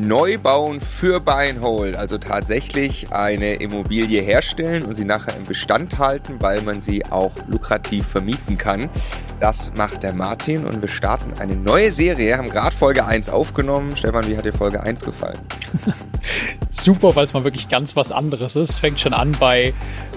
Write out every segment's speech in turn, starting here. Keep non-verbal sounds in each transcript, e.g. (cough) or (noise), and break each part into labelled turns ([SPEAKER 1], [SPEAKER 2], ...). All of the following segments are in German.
[SPEAKER 1] Neubauen für Beinhold, also tatsächlich eine Immobilie herstellen und sie nachher im Bestand halten, weil man sie auch lukrativ vermieten kann. Das macht der Martin und wir starten eine neue Serie, haben gerade Folge 1 aufgenommen. Stefan, wie hat dir Folge 1 gefallen? (laughs)
[SPEAKER 2] Super, weil es mal wirklich ganz was anderes ist. Es fängt schon an bei,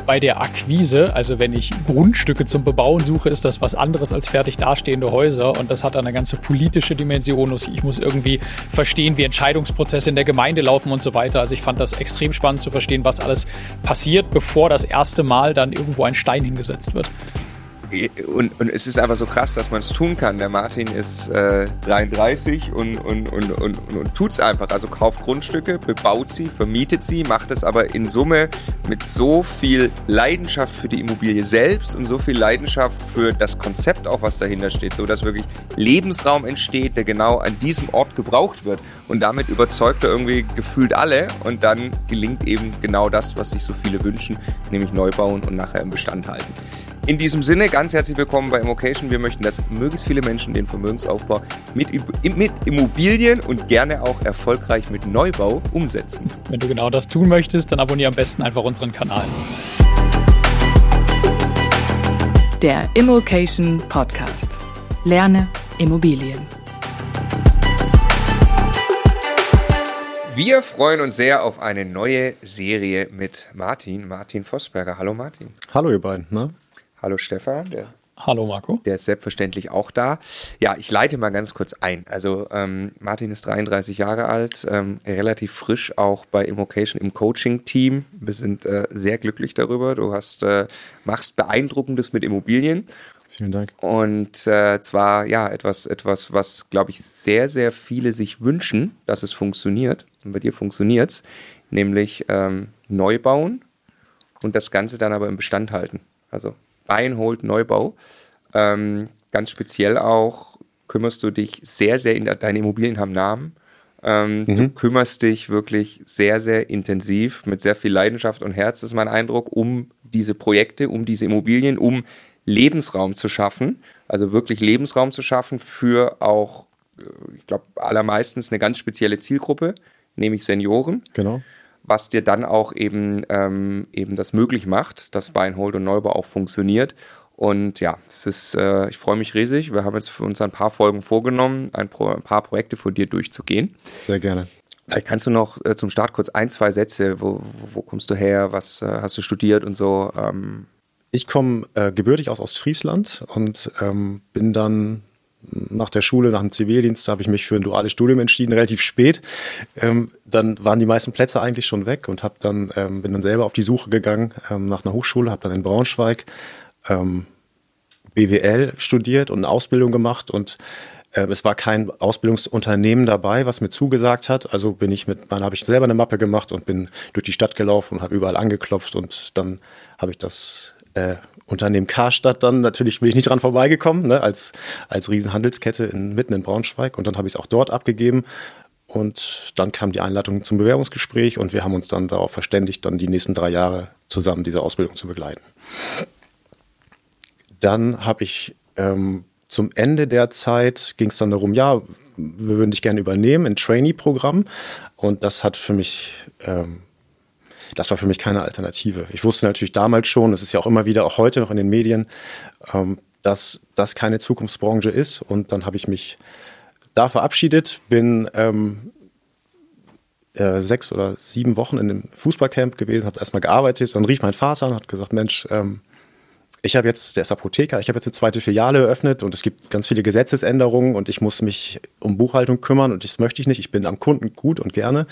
[SPEAKER 2] bei der Akquise. Also wenn ich Grundstücke zum Bebauen suche, ist das was anderes als fertig dastehende Häuser. Und das hat eine ganze politische Dimension. Ich muss irgendwie verstehen, wie Entscheidungsprozesse in der Gemeinde laufen und so weiter. Also ich fand das extrem spannend zu verstehen, was alles passiert, bevor das erste Mal dann irgendwo ein Stein hingesetzt wird
[SPEAKER 1] und, und es ist einfach so krass, dass man es tun kann. Der Martin ist äh, 33 und, und, und, und, und, und tut es einfach. Also kauft Grundstücke, bebaut sie, vermietet sie, macht es aber in Summe mit so viel Leidenschaft für die Immobilie selbst und so viel Leidenschaft für das Konzept auch, was dahinter steht, so dass wirklich Lebensraum entsteht, der genau an diesem Ort gebraucht wird. Und damit überzeugt er irgendwie gefühlt alle und dann gelingt eben genau das, was sich so viele wünschen, nämlich neu bauen und nachher im Bestand halten. In diesem Sinne, ganz herzlich willkommen bei Immocation. Wir möchten, dass möglichst viele Menschen den Vermögensaufbau mit, mit Immobilien und gerne auch erfolgreich mit Neubau umsetzen.
[SPEAKER 2] Wenn du genau das tun möchtest, dann abonniere am besten einfach unseren Kanal.
[SPEAKER 3] Der Immocation Podcast. Lerne Immobilien.
[SPEAKER 1] Wir freuen uns sehr auf eine neue Serie mit Martin, Martin Vosberger. Hallo Martin.
[SPEAKER 4] Hallo ihr beiden. Ne?
[SPEAKER 1] Hallo Stefan.
[SPEAKER 2] Der, Hallo Marco.
[SPEAKER 1] Der ist selbstverständlich auch da. Ja, ich leite mal ganz kurz ein. Also ähm, Martin ist 33 Jahre alt, ähm, relativ frisch auch bei Immocation im Coaching-Team. Wir sind äh, sehr glücklich darüber. Du hast, äh, machst Beeindruckendes mit Immobilien.
[SPEAKER 4] Vielen Dank.
[SPEAKER 1] Und äh, zwar ja etwas, etwas, was glaube ich sehr, sehr viele sich wünschen, dass es funktioniert. Und bei dir funktioniert es, nämlich ähm, neu bauen und das Ganze dann aber im Bestand halten. Also Buy Neubau. Ähm, ganz speziell auch kümmerst du dich sehr, sehr, in, deine Immobilien haben Namen. Ähm, mhm. Du kümmerst dich wirklich sehr, sehr intensiv mit sehr viel Leidenschaft und Herz, ist mein Eindruck, um diese Projekte, um diese Immobilien, um Lebensraum zu schaffen. Also wirklich Lebensraum zu schaffen für auch, äh, ich glaube, allermeistens eine ganz spezielle Zielgruppe, nämlich Senioren.
[SPEAKER 4] Genau
[SPEAKER 1] was dir dann auch eben, ähm, eben das möglich macht, dass Buy Hold und Neubau auch funktioniert. Und ja, es ist, äh, ich freue mich riesig. Wir haben jetzt für uns ein paar Folgen vorgenommen, ein, Pro, ein paar Projekte von dir durchzugehen.
[SPEAKER 4] Sehr gerne.
[SPEAKER 1] Kannst du noch äh, zum Start kurz ein, zwei Sätze, wo, wo kommst du her, was äh, hast du studiert und so? Ähm.
[SPEAKER 4] Ich komme äh, gebürtig aus Ostfriesland und ähm, bin dann nach der Schule, nach dem Zivildienst, habe ich mich für ein duales Studium entschieden, relativ spät. Ähm, dann waren die meisten Plätze eigentlich schon weg und dann, ähm, bin dann selber auf die Suche gegangen ähm, nach einer Hochschule, habe dann in Braunschweig ähm, BWL studiert und eine Ausbildung gemacht und äh, es war kein Ausbildungsunternehmen dabei, was mir zugesagt hat. Also bin ich mit, dann habe ich selber eine Mappe gemacht und bin durch die Stadt gelaufen und habe überall angeklopft und dann habe ich das äh, Unternehmen Karstadt dann, natürlich bin ich nicht dran vorbeigekommen, ne, als, als Riesenhandelskette in, mitten in Braunschweig. Und dann habe ich es auch dort abgegeben. Und dann kam die Einladung zum Bewerbungsgespräch und wir haben uns dann darauf verständigt, dann die nächsten drei Jahre zusammen diese Ausbildung zu begleiten. Dann habe ich ähm, zum Ende der Zeit ging es dann darum, ja, wir würden dich gerne übernehmen, ein Trainee-Programm. Und das hat für mich ähm, das war für mich keine Alternative. Ich wusste natürlich damals schon, das ist ja auch immer wieder, auch heute noch in den Medien, ähm, dass das keine Zukunftsbranche ist. Und dann habe ich mich da verabschiedet, bin ähm, äh, sechs oder sieben Wochen in einem Fußballcamp gewesen, habe erstmal gearbeitet. Dann rief mein Vater und hat gesagt, Mensch, ähm, ich habe jetzt, der ist Apotheker, ich habe jetzt eine zweite Filiale eröffnet und es gibt ganz viele Gesetzesänderungen und ich muss mich um Buchhaltung kümmern und das möchte ich nicht. Ich bin am Kunden gut und gerne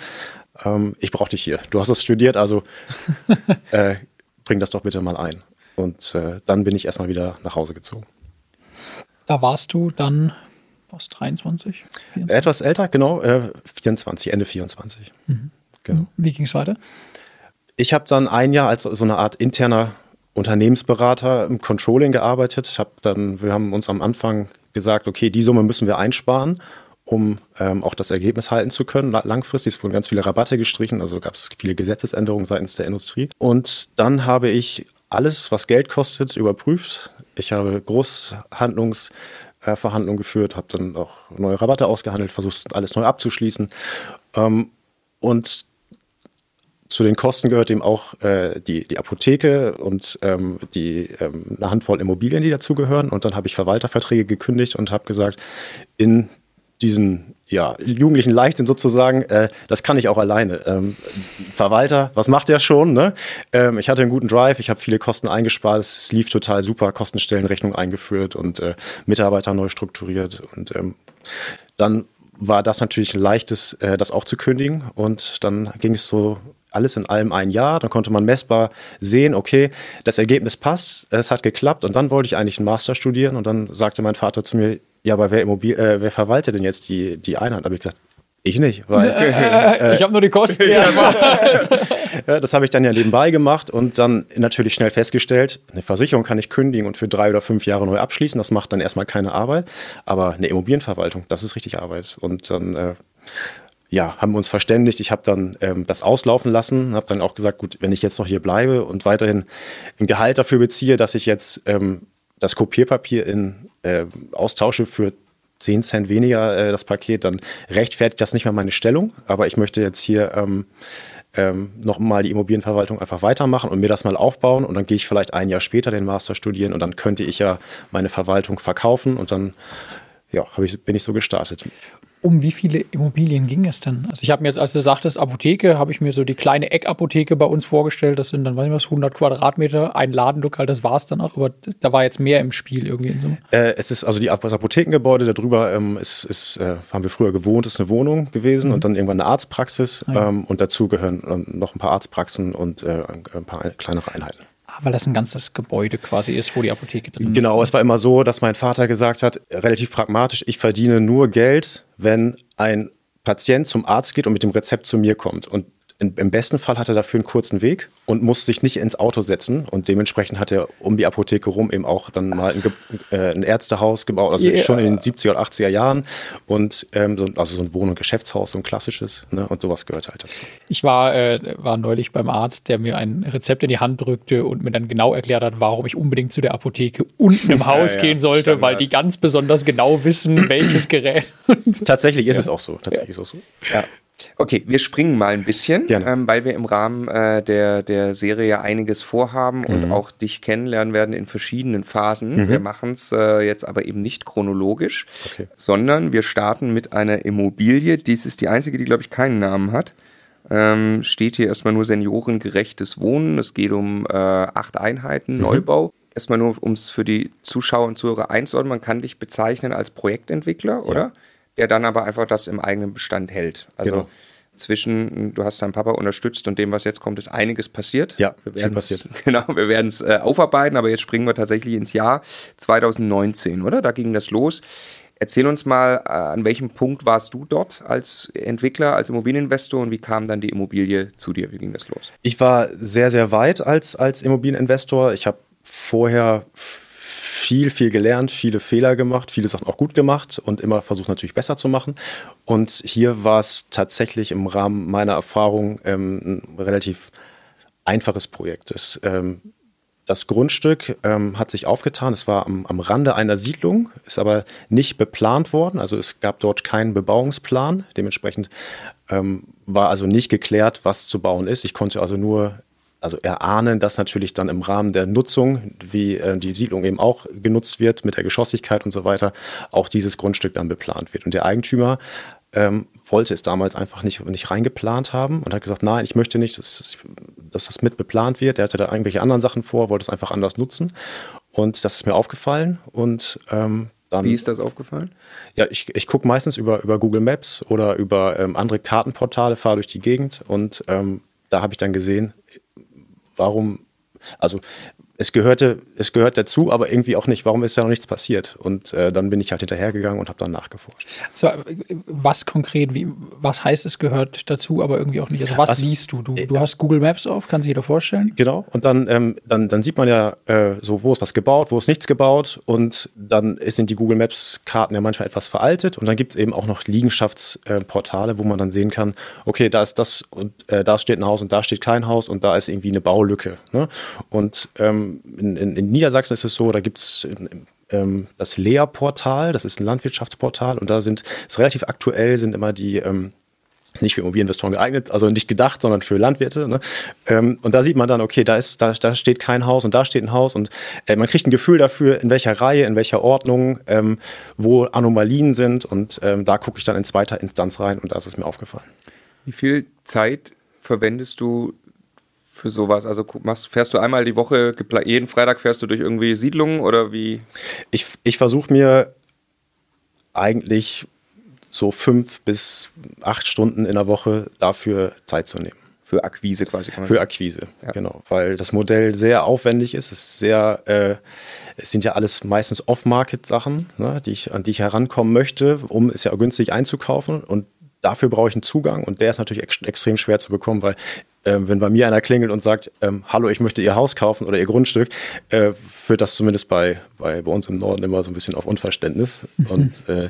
[SPEAKER 4] ähm, ich brauche dich hier. Du hast es studiert, also (laughs) äh, bring das doch bitte mal ein. Und äh, dann bin ich erstmal wieder nach Hause gezogen.
[SPEAKER 2] Da warst du dann was 23?
[SPEAKER 4] 24? Etwas älter, genau, äh, 24, Ende 24.
[SPEAKER 2] Mhm. Genau. Wie ging es weiter?
[SPEAKER 4] Ich habe dann ein Jahr als so eine Art interner Unternehmensberater im Controlling gearbeitet. Hab dann, wir haben uns am Anfang gesagt, okay, die Summe müssen wir einsparen um ähm, auch das Ergebnis halten zu können. Langfristig es wurden ganz viele Rabatte gestrichen, also gab es viele Gesetzesänderungen seitens der Industrie. Und dann habe ich alles, was Geld kostet, überprüft. Ich habe Großhandlungsverhandlungen geführt, habe dann auch neue Rabatte ausgehandelt, versucht alles neu abzuschließen Ähm, und zu den Kosten gehört eben auch äh, die, die Apotheke und ähm, die, ähm, eine Handvoll Immobilien, die dazugehören. Und dann habe ich Verwalterverträge gekündigt und habe gesagt, in diesen ja, jugendlichen Leichtsinn sozusagen, äh, das kann ich auch alleine. Ähm, Verwalter, was macht der schon? Ne? Ähm, ich hatte einen guten Drive, ich habe viele Kosten eingespart, es lief total super, Kostenstellenrechnung eingeführt und äh, Mitarbeiter neu strukturiert. Und ähm, dann war das natürlich ein leichtes, äh, das auch zu kündigen. Und dann ging es so alles in allem ein Jahr. Dann konnte man messbar sehen, okay, das Ergebnis passt, es hat geklappt. Und dann wollte ich eigentlich einen Master studieren. Und dann sagte mein Vater zu mir, ja, aber wer, Immobil äh, wer verwaltet denn jetzt die, die Einheit? Da habe ich gesagt, ich nicht, weil (laughs)
[SPEAKER 2] äh, ich habe nur die Kosten. (laughs) (laughs)
[SPEAKER 4] ja, das habe ich dann ja nebenbei gemacht und dann natürlich schnell festgestellt, eine Versicherung kann ich kündigen und für drei oder fünf Jahre neu abschließen. Das macht dann erstmal keine Arbeit, aber eine Immobilienverwaltung, das ist richtig Arbeit. Und dann äh, ja, haben wir uns verständigt. Ich habe dann ähm, das auslaufen lassen, habe dann auch gesagt, gut, wenn ich jetzt noch hier bleibe und weiterhin ein Gehalt dafür beziehe, dass ich jetzt ähm, das Kopierpapier in äh, austausche für 10 Cent weniger äh, das Paket, dann rechtfertigt das nicht mehr meine Stellung. Aber ich möchte jetzt hier ähm, ähm, nochmal die Immobilienverwaltung einfach weitermachen und mir das mal aufbauen. Und dann gehe ich vielleicht ein Jahr später den Master studieren und dann könnte ich ja meine Verwaltung verkaufen und dann ja, ich, bin ich so gestartet
[SPEAKER 2] um wie viele Immobilien ging es denn? Also ich habe mir jetzt, als du sagtest Apotheke, habe ich mir so die kleine Eckapotheke bei uns vorgestellt. Das sind dann, weiß ich was, 100 Quadratmeter, ein Ladenlokal, das war es dann auch. Aber da war jetzt mehr im Spiel irgendwie. In so.
[SPEAKER 4] Äh, es ist also die, das Apothekengebäude, darüber ähm, ist, ist äh, haben wir früher gewohnt, ist eine Wohnung gewesen mhm. und dann irgendwann eine Arztpraxis. Ah, ja. ähm, und dazu gehören ähm, noch ein paar Arztpraxen und äh, ein paar kleinere Einheiten
[SPEAKER 2] weil das ein ganzes Gebäude quasi ist, wo die Apotheke drin
[SPEAKER 4] genau, ist. Genau, es war immer so, dass mein Vater gesagt hat, relativ pragmatisch, ich verdiene nur Geld, wenn ein Patient zum Arzt geht und mit dem Rezept zu mir kommt. Und im besten Fall hat er dafür einen kurzen Weg und muss sich nicht ins Auto setzen. Und dementsprechend hat er um die Apotheke rum eben auch dann mal ein, äh, ein Ärztehaus gebaut, also yeah. schon in den 70er oder 80er Jahren. Und ähm, so, also so ein Wohn- und Geschäftshaus, so ein klassisches. Ne? Und sowas gehört halt dazu.
[SPEAKER 2] Ich war, äh, war neulich beim Arzt, der mir ein Rezept in die Hand drückte und mir dann genau erklärt hat, warum ich unbedingt zu der Apotheke unten im (laughs) Haus ja, ja, gehen sollte, Standard. weil die ganz besonders genau wissen, welches Gerät. (laughs)
[SPEAKER 4] Tatsächlich ist ja. es auch so. Tatsächlich ist es auch so.
[SPEAKER 1] Ja. Okay, wir springen mal ein bisschen, ähm, weil wir im Rahmen äh, der, der Serie einiges vorhaben mhm. und auch dich kennenlernen werden in verschiedenen Phasen. Mhm. Wir machen es äh, jetzt aber eben nicht chronologisch, okay. sondern wir starten mit einer Immobilie. Dies ist die einzige, die, glaube ich, keinen Namen hat. Ähm, steht hier erstmal nur seniorengerechtes Wohnen. Es geht um äh, acht Einheiten, mhm. Neubau. Erstmal nur, um es für die Zuschauer und Zuhörer einzuordnen. Man kann dich bezeichnen als Projektentwickler, oder? Ja der dann aber einfach das im eigenen Bestand hält. Also genau. zwischen, du hast deinen Papa unterstützt und dem, was jetzt kommt, ist einiges passiert.
[SPEAKER 4] Ja, viel passiert. (laughs)
[SPEAKER 1] Genau, wir werden es äh, aufarbeiten, aber jetzt springen wir tatsächlich ins Jahr 2019, oder? Da ging das los. Erzähl uns mal, äh, an welchem Punkt warst du dort als Entwickler, als Immobilieninvestor und wie kam dann die Immobilie zu dir? Wie ging das los?
[SPEAKER 4] Ich war sehr, sehr weit als, als Immobilieninvestor. Ich habe vorher viel, viel gelernt, viele Fehler gemacht, viele Sachen auch gut gemacht und immer versucht natürlich besser zu machen. Und hier war es tatsächlich im Rahmen meiner Erfahrung ähm, ein relativ einfaches Projekt. Es, ähm, das Grundstück ähm, hat sich aufgetan. Es war am, am Rande einer Siedlung, ist aber nicht beplant worden. Also es gab dort keinen Bebauungsplan. Dementsprechend ähm, war also nicht geklärt, was zu bauen ist. Ich konnte also nur also erahnen, dass natürlich dann im Rahmen der Nutzung, wie äh, die Siedlung eben auch genutzt wird mit der Geschosslichkeit und so weiter, auch dieses Grundstück dann beplant wird. Und der Eigentümer ähm, wollte es damals einfach nicht, nicht reingeplant haben und hat gesagt, nein, ich möchte nicht, dass, dass das mit beplant wird. Er hatte da irgendwelche anderen Sachen vor, wollte es einfach anders nutzen. Und das ist mir aufgefallen und ähm, dann,
[SPEAKER 1] Wie ist das aufgefallen?
[SPEAKER 4] Ja, ich, ich gucke meistens über, über Google Maps oder über ähm, andere Kartenportale, fahre durch die Gegend und ähm, da habe ich dann gesehen, warum, also es gehörte, es gehört dazu, aber irgendwie auch nicht. Warum ist da noch nichts passiert? Und äh, dann bin ich halt hinterhergegangen und habe dann nachgeforscht.
[SPEAKER 2] So, was konkret, wie, was heißt es gehört dazu, aber irgendwie auch nicht? Also was also, siehst du? Du, du hast Google Maps auf, kann sich jeder vorstellen?
[SPEAKER 4] Genau. Und dann, ähm, dann, dann sieht man ja äh, so, wo ist was gebaut, wo ist nichts gebaut. Und dann sind die Google Maps Karten ja manchmal etwas veraltet. Und dann gibt es eben auch noch Liegenschaftsportale, äh, wo man dann sehen kann, okay, da ist das und äh, da steht ein Haus und da steht kein Haus und da ist irgendwie eine Baulücke. Ne? Und ähm, in, in, in, Niedersachsen ist es so, da gibt es ähm, das Lea-Portal, das ist ein Landwirtschaftsportal und da sind, ist relativ aktuell, sind immer die, ähm, ist nicht für Immobilieninvestoren geeignet, also nicht gedacht, sondern für Landwirte. Ne? Ähm, und da sieht man dann, okay, da ist, da, da steht kein Haus und da steht ein Haus und äh, man kriegt ein Gefühl dafür, in welcher Reihe, in welcher Ordnung, ähm, wo Anomalien sind und ähm, da gucke ich dann in zweiter Instanz rein und da ist es mir aufgefallen.
[SPEAKER 1] Wie viel Zeit verwendest du für sowas? Also machst, fährst du einmal die Woche, jeden Freitag fährst du durch irgendwie Siedlungen oder wie?
[SPEAKER 4] Ich, ich versuche mir eigentlich so fünf bis acht Stunden in der Woche dafür Zeit zu nehmen.
[SPEAKER 1] Für Akquise quasi.
[SPEAKER 4] Für Akquise, ja. genau. Weil das Modell sehr aufwendig ist. Es ist sehr, äh, es sind ja alles meistens Off-Market-Sachen, ne, die ich, an die ich herankommen möchte, um es ja günstig einzukaufen. Und dafür brauche ich einen Zugang und der ist natürlich ex extrem schwer zu bekommen, weil ähm, wenn bei mir einer klingelt und sagt, ähm, hallo, ich möchte Ihr Haus kaufen oder Ihr Grundstück, äh, führt das zumindest bei, bei, bei uns im Norden immer so ein bisschen auf Unverständnis. Mhm. Und äh,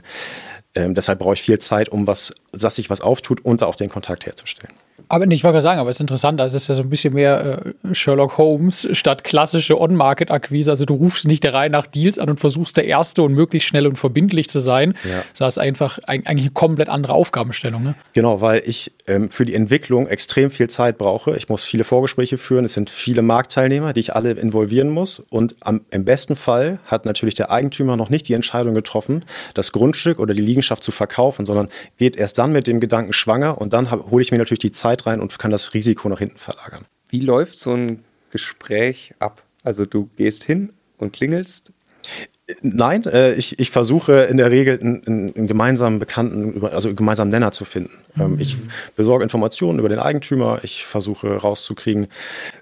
[SPEAKER 4] ähm, deshalb brauche ich viel Zeit, um was, dass sich was auftut und auch den Kontakt herzustellen.
[SPEAKER 2] Aber ich wollte gerade sagen, aber es ist interessant, also es ist ja so ein bisschen mehr äh, Sherlock Holmes statt klassische On-Market-Akquise. Also du rufst nicht der Reihe nach Deals an und versuchst der Erste und möglichst schnell und verbindlich zu sein. Ja. Das ist einfach ein, eigentlich eine komplett andere Aufgabenstellung. Ne?
[SPEAKER 4] Genau, weil ich ähm, für die Entwicklung extrem viel Zeit brauche. Ich muss viele Vorgespräche führen. Es sind viele Marktteilnehmer, die ich alle involvieren muss. Und am, im besten Fall hat natürlich der Eigentümer noch nicht die Entscheidung getroffen, das Grundstück oder die Liegenschaft zu verkaufen, sondern geht erst dann mit dem Gedanken schwanger und dann hole ich mir natürlich die Zeit Zeit rein und kann das Risiko nach hinten verlagern.
[SPEAKER 1] Wie läuft so ein Gespräch ab? Also du gehst hin und klingelst
[SPEAKER 4] Nein, äh, ich, ich versuche in der Regel einen, einen gemeinsamen Bekannten, also einen gemeinsamen Nenner zu finden. Mhm. Ich besorge Informationen über den Eigentümer, ich versuche rauszukriegen,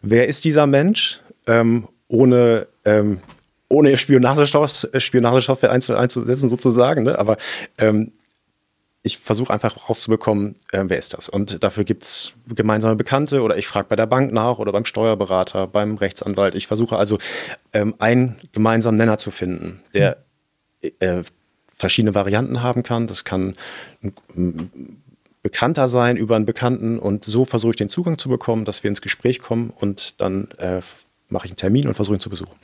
[SPEAKER 4] wer ist dieser Mensch, ähm, ohne, ähm, ohne Spionagesoftware einzusetzen sozusagen. Ne? Aber ähm, ich versuche einfach rauszubekommen, äh, wer ist das. Und dafür gibt es gemeinsame Bekannte oder ich frage bei der Bank nach oder beim Steuerberater, beim Rechtsanwalt. Ich versuche also ähm, einen gemeinsamen Nenner zu finden, der äh, verschiedene Varianten haben kann. Das kann ein, Bekannter sein über einen Bekannten und so versuche ich den Zugang zu bekommen, dass wir ins Gespräch kommen und dann äh, mache ich einen Termin und versuche ihn zu besuchen.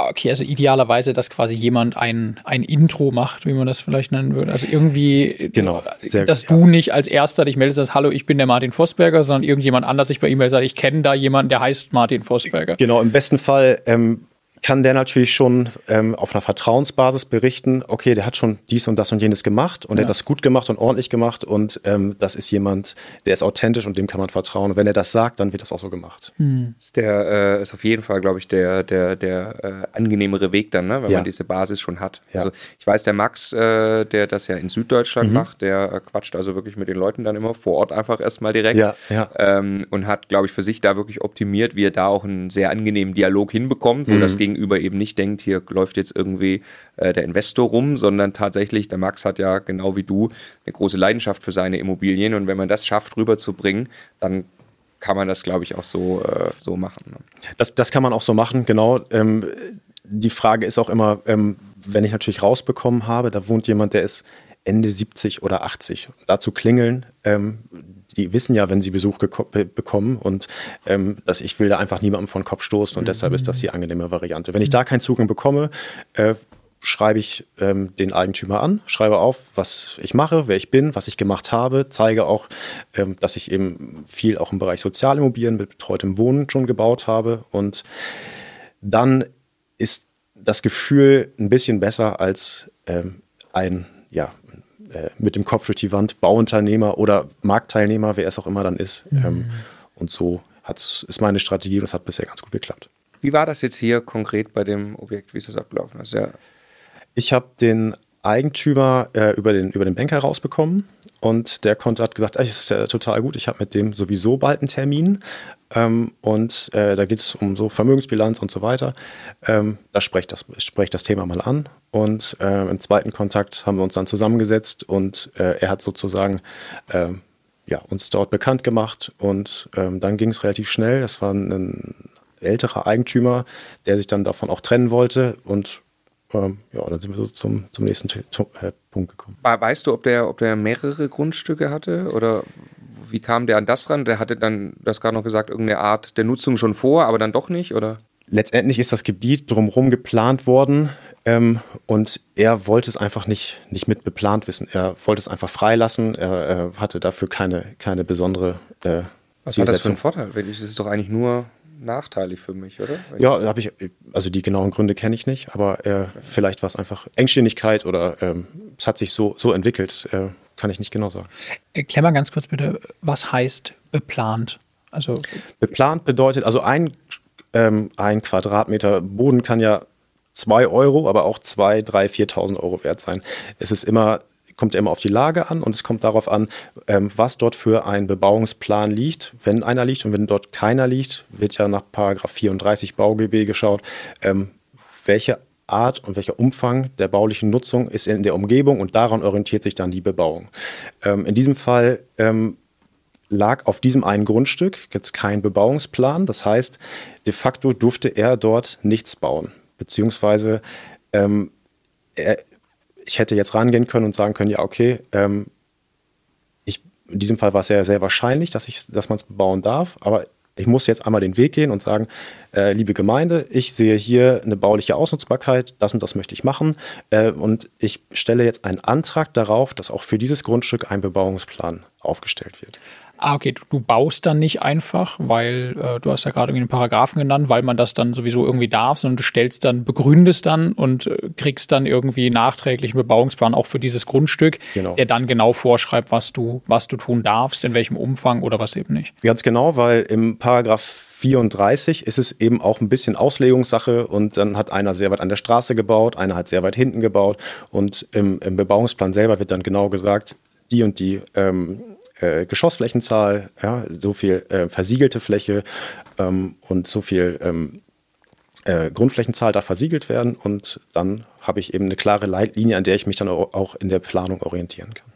[SPEAKER 2] Okay, also idealerweise, dass quasi jemand ein, ein Intro macht, wie man das vielleicht nennen würde. Also irgendwie,
[SPEAKER 4] genau,
[SPEAKER 2] sehr, dass ja. du nicht als Erster dich meldest, sagst, hallo, ich bin der Martin Vosberger, sondern irgendjemand anders sich bei E-Mail sagt, ich kenne da jemanden, der heißt Martin Vosberger.
[SPEAKER 4] Genau, im besten Fall ähm, kann der natürlich schon ähm, auf einer Vertrauensbasis berichten, okay, der hat schon dies und das und jenes gemacht und ja. er hat das gut gemacht und ordentlich gemacht und ähm, das ist jemand, der ist authentisch und dem kann man vertrauen. Und wenn er das sagt, dann wird das auch so gemacht.
[SPEAKER 1] Hm. Ist der äh, ist auf jeden Fall, glaube ich, der der der äh, angenehmere Weg dann, ne? wenn ja. man diese Basis schon hat. Ja. Also ich weiß, der Max, äh, der das ja in Süddeutschland mhm. macht, der äh, quatscht also wirklich mit den Leuten dann immer vor Ort einfach erstmal direkt
[SPEAKER 4] ja, ja.
[SPEAKER 1] Ähm, und hat, glaube ich, für sich da wirklich optimiert, wie er da auch einen sehr angenehmen Dialog hinbekommt, wo mhm. das Gegenüber Gegenüber eben nicht denkt, hier läuft jetzt irgendwie äh, der Investor rum, sondern tatsächlich, der Max hat ja genau wie du eine große Leidenschaft für seine Immobilien und wenn man das schafft, rüberzubringen, dann kann man das, glaube ich, auch so, äh, so machen. Ne?
[SPEAKER 4] Das, das kann man auch so machen, genau. Ähm, die Frage ist auch immer, ähm, wenn ich natürlich rausbekommen habe, da wohnt jemand, der ist Ende 70 oder 80. Dazu klingeln, ähm, die wissen ja, wenn sie Besuch bekommen und ähm, dass ich will da einfach niemandem von Kopf stoßen und mhm. deshalb ist das die angenehme Variante. Wenn ich da keinen Zugang bekomme, äh, schreibe ich ähm, den Eigentümer an, schreibe auf, was ich mache, wer ich bin, was ich gemacht habe, zeige auch, ähm, dass ich eben viel auch im Bereich Sozialimmobilien mit betreutem Wohnen schon gebaut habe und dann ist das Gefühl ein bisschen besser als ähm, ein ja, äh, mit dem Kopf durch die Wand Bauunternehmer oder Marktteilnehmer, wer es auch immer dann ist. Mhm. Ähm, und so hat's, ist meine Strategie, das hat bisher ganz gut geklappt.
[SPEAKER 1] Wie war das jetzt hier konkret bei dem Objekt? Wie ist das abgelaufen? Also, ja
[SPEAKER 4] ich habe den Eigentümer äh, über, den, über den Banker rausbekommen und der konnte, hat gesagt, es ist ja total gut, ich habe mit dem sowieso bald einen Termin ähm, und äh, da geht es um so Vermögensbilanz und so weiter. Ähm, da spreche das, sprech das Thema mal an und äh, im zweiten Kontakt haben wir uns dann zusammengesetzt und äh, er hat sozusagen ähm, ja, uns dort bekannt gemacht und ähm, dann ging es relativ schnell. Das war ein älterer Eigentümer, der sich dann davon auch trennen wollte und ähm, ja, dann sind wir so zum, zum nächsten äh, Punkt gekommen.
[SPEAKER 1] Weißt du, ob der, ob der mehrere Grundstücke hatte oder wie kam der an das ran? Der hatte dann, das gerade noch gesagt, irgendeine Art der Nutzung schon vor, aber dann doch nicht, oder?
[SPEAKER 4] Letztendlich ist das Gebiet drumherum geplant worden Ähm, und er wollte es einfach nicht, nicht mit beplant wissen. Er wollte es einfach freilassen. Er, er hatte dafür keine, keine besondere äh,
[SPEAKER 1] Was hat das für einen Vorteil? Das ist doch eigentlich nur nachteilig für mich, oder?
[SPEAKER 4] Ja, habe ich, also die genauen Gründe kenne ich nicht, aber äh, vielleicht war es einfach Engständigkeit oder ähm, es hat sich so, so entwickelt, äh, kann ich nicht genau sagen.
[SPEAKER 2] Erklär mal ganz kurz bitte, was heißt beplant?
[SPEAKER 4] Also beplant bedeutet, also ein, ähm, ein Quadratmeter Boden kann ja zwei Euro, aber auch zwei, drei, 4.000 Euro wert sein. Es ist immer kommt ja immer auf die Lage an und es kommt darauf an, ähm, was dort für ein Bebauungsplan liegt. Wenn einer liegt und wenn dort keiner liegt, wird ja nach Paragraph 34 BauGB geschaut, ähm, welche Art und welcher Umfang der baulichen Nutzung ist in der Umgebung und daran orientiert sich dann die Bebauung. Ähm, in diesem Fall ähm, lag auf diesem einen Grundstück jetzt kein Bebauungsplan. Das heißt, de facto durfte er dort nichts bauen. Beziehungsweise ähm, er, ich hätte jetzt rangehen können und sagen können, ja, okay, ähm, ich, in diesem Fall war es ja sehr wahrscheinlich, dass, dass man es bebauen darf, aber ich muss jetzt einmal den Weg gehen und sagen, äh, liebe Gemeinde, ich sehe hier eine bauliche Ausnutzbarkeit, das und das möchte ich machen äh, und ich stelle jetzt einen Antrag darauf, dass auch für dieses Grundstück ein Bebauungsplan aufgestellt wird.
[SPEAKER 2] Ah, okay, du, du baust dann nicht einfach, weil äh, du hast ja gerade irgendwie einen Paragraphen genannt, weil man das dann sowieso irgendwie darf, sondern du stellst dann, begründest dann und äh, kriegst dann irgendwie nachträglich einen Bebauungsplan auch für dieses Grundstück, genau. der dann genau vorschreibt, was du, was du tun darfst, in welchem Umfang oder was eben nicht.
[SPEAKER 4] Ganz genau, weil im Paragraph 34 ist es eben auch ein bisschen Auslegungssache und dann hat einer sehr weit an der Straße gebaut, einer hat sehr weit hinten gebaut und im, im Bebauungsplan selber wird dann genau gesagt, die und die ähm, äh, Geschossflächenzahl, ja, so viel äh, versiegelte Fläche ähm, und so viel ähm, äh, Grundflächenzahl darf versiegelt werden und dann habe ich eben eine klare Leitlinie, an der ich mich dann auch in der Planung orientieren kann.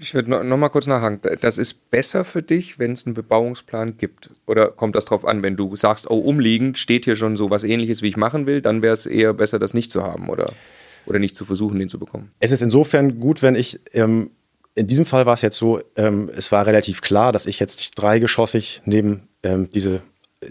[SPEAKER 1] Ich würde noch, noch, mal kurz nachhaken. Das ist besser für dich, wenn es einen Bebauungsplan gibt? Oder kommt das darauf an, wenn du sagst, oh, umliegend steht hier schon so was ähnliches, wie ich machen will, dann wäre es eher besser, das nicht zu haben oder, oder nicht zu versuchen, den zu bekommen?
[SPEAKER 4] Es ist insofern gut, wenn ich ähm, in diesem Fall war es jetzt so, ähm, es war relativ klar, dass ich jetzt dreigeschossig neben ähm, diese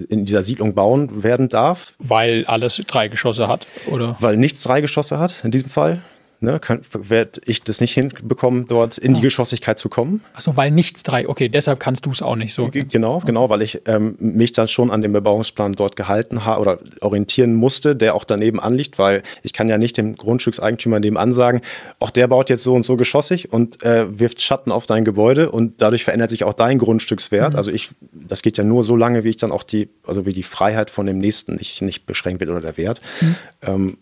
[SPEAKER 4] in dieser Siedlung bauen werden darf.
[SPEAKER 2] Weil alles drei Geschosse hat, oder?
[SPEAKER 4] Weil nichts drei Geschosse hat in diesem Fall ne, werde ich das nicht hinbekommen, dort in die ah. Geschossigkeit zu kommen.
[SPEAKER 2] Achso, weil nichts drei, okay, deshalb kannst du es auch nicht so.
[SPEAKER 4] Genau, genau, weil ich ähm, mich dann schon an dem Bebauungsplan dort gehalten habe oder orientieren musste, der auch daneben anliegt, weil ich kann ja nicht dem Grundstückseigentümer nebenan sagen, auch der baut jetzt so und so geschossig und äh, wirft Schatten auf dein Gebäude und dadurch verändert sich auch dein Grundstückswert. Mhm. Also ich, das geht ja nur so lange, wie ich dann auch die, also wie die Freiheit von dem Nächsten nicht, nicht beschränkt wird oder der Wert. Mhm. Ähm,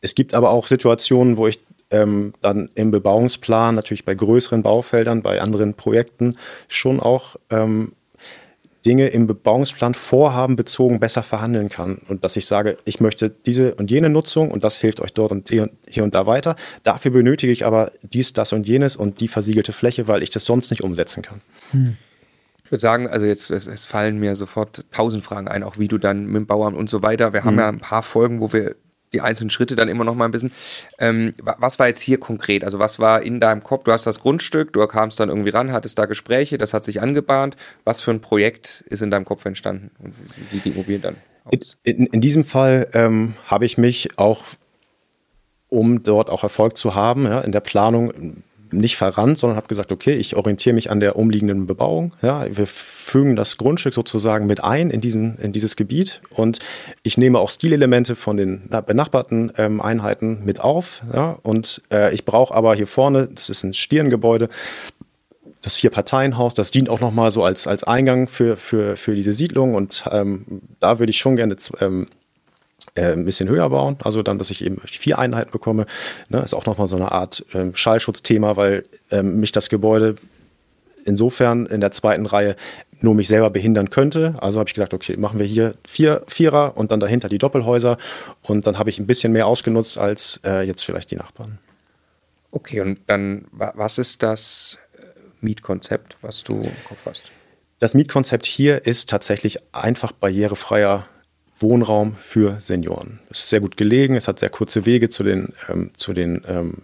[SPEAKER 4] es gibt aber auch Situationen, wo ich ähm, dann im Bebauungsplan, natürlich bei größeren Baufeldern, bei anderen Projekten schon auch ähm, Dinge im Bebauungsplan Vorhaben bezogen besser verhandeln kann. Und dass ich sage, ich möchte diese und jene Nutzung und das hilft euch dort und hier, hier und da weiter. Dafür benötige ich aber dies, das und jenes und die versiegelte Fläche, weil ich das sonst nicht umsetzen kann. Hm.
[SPEAKER 1] Ich würde sagen, also jetzt es, es, fallen mir sofort tausend Fragen ein, auch wie du dann mit dem Bauern und so weiter. Wir haben hm. ja ein paar Folgen, wo wir die einzelnen Schritte dann immer noch mal ein bisschen. Ähm, was war jetzt hier konkret? Also was war in deinem Kopf? Du hast das Grundstück, du kamst dann irgendwie ran, hattest da Gespräche, das hat sich angebahnt. Was für ein Projekt ist in deinem Kopf entstanden und wie sieht die Immobilie dann
[SPEAKER 4] aus? In, in diesem Fall ähm, habe ich mich auch, um dort auch Erfolg zu haben, ja, in der Planung nicht verrannt, sondern habe gesagt, okay, ich orientiere mich an der umliegenden Bebauung. Ja, wir fügen das Grundstück sozusagen mit ein in, diesen, in dieses Gebiet und ich nehme auch Stilelemente von den benachbarten ähm, Einheiten mit auf. Ja, und äh, ich brauche aber hier vorne, das ist ein Stirngebäude, das Vier-Parteien-Haus, das dient auch nochmal so als, als Eingang für, für, für diese Siedlung und ähm, da würde ich schon gerne ähm, äh, ein bisschen höher bauen, also dann, dass ich eben vier Einheiten bekomme. Ne, ist auch nochmal so eine Art ähm, Schallschutzthema, weil ähm, mich das Gebäude insofern in der zweiten Reihe nur mich selber behindern könnte. Also habe ich gesagt, okay, machen wir hier vier Vierer und dann dahinter die Doppelhäuser und dann habe ich ein bisschen mehr ausgenutzt als äh, jetzt vielleicht die Nachbarn.
[SPEAKER 1] Okay, und dann was ist das äh, Mietkonzept, was du im Kopf hast?
[SPEAKER 4] Das Mietkonzept hier ist tatsächlich einfach barrierefreier Wohnraum für Senioren. Es ist sehr gut gelegen, es hat sehr kurze Wege zu den, ähm, zu den ähm,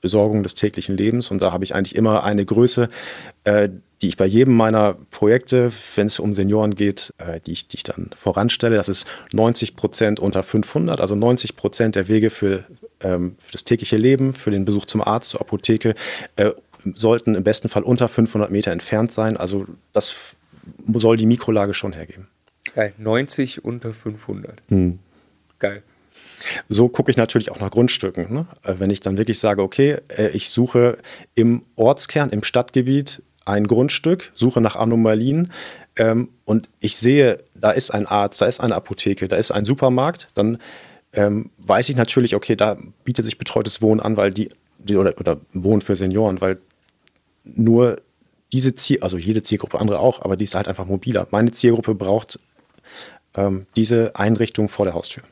[SPEAKER 4] Besorgungen des täglichen Lebens und da habe ich eigentlich immer eine Größe, äh, die ich bei jedem meiner Projekte, wenn es um Senioren geht, äh, die, ich, die ich dann voranstelle, das ist 90 Prozent unter 500, also 90 Prozent der Wege für, ähm, für, das tägliche Leben, für den Besuch zum Arzt, zur Apotheke, äh, sollten im besten Fall unter 500 Meter entfernt sein. Also das soll die Mikrolage schon hergeben.
[SPEAKER 1] Geil, 90 unter 500. Hm. Geil.
[SPEAKER 4] So gucke ich natürlich auch nach Grundstücken. Ne? Äh, wenn ich dann wirklich sage, okay, äh, ich suche im Ortskern, im Stadtgebiet ein Grundstück, suche nach Anomalien ähm, und ich sehe, da ist ein Arzt, da ist eine Apotheke, da ist ein Supermarkt, dann ähm, weiß ich natürlich, okay, da bietet sich betreutes Wohnen an, weil die, die oder, oder Wohnen für Senioren, weil nur diese Ziel, also jede Zielgruppe, andere auch, aber die ist halt einfach mobiler. Meine Zielgruppe braucht ähm, diese Einrichtung vor der Haustür.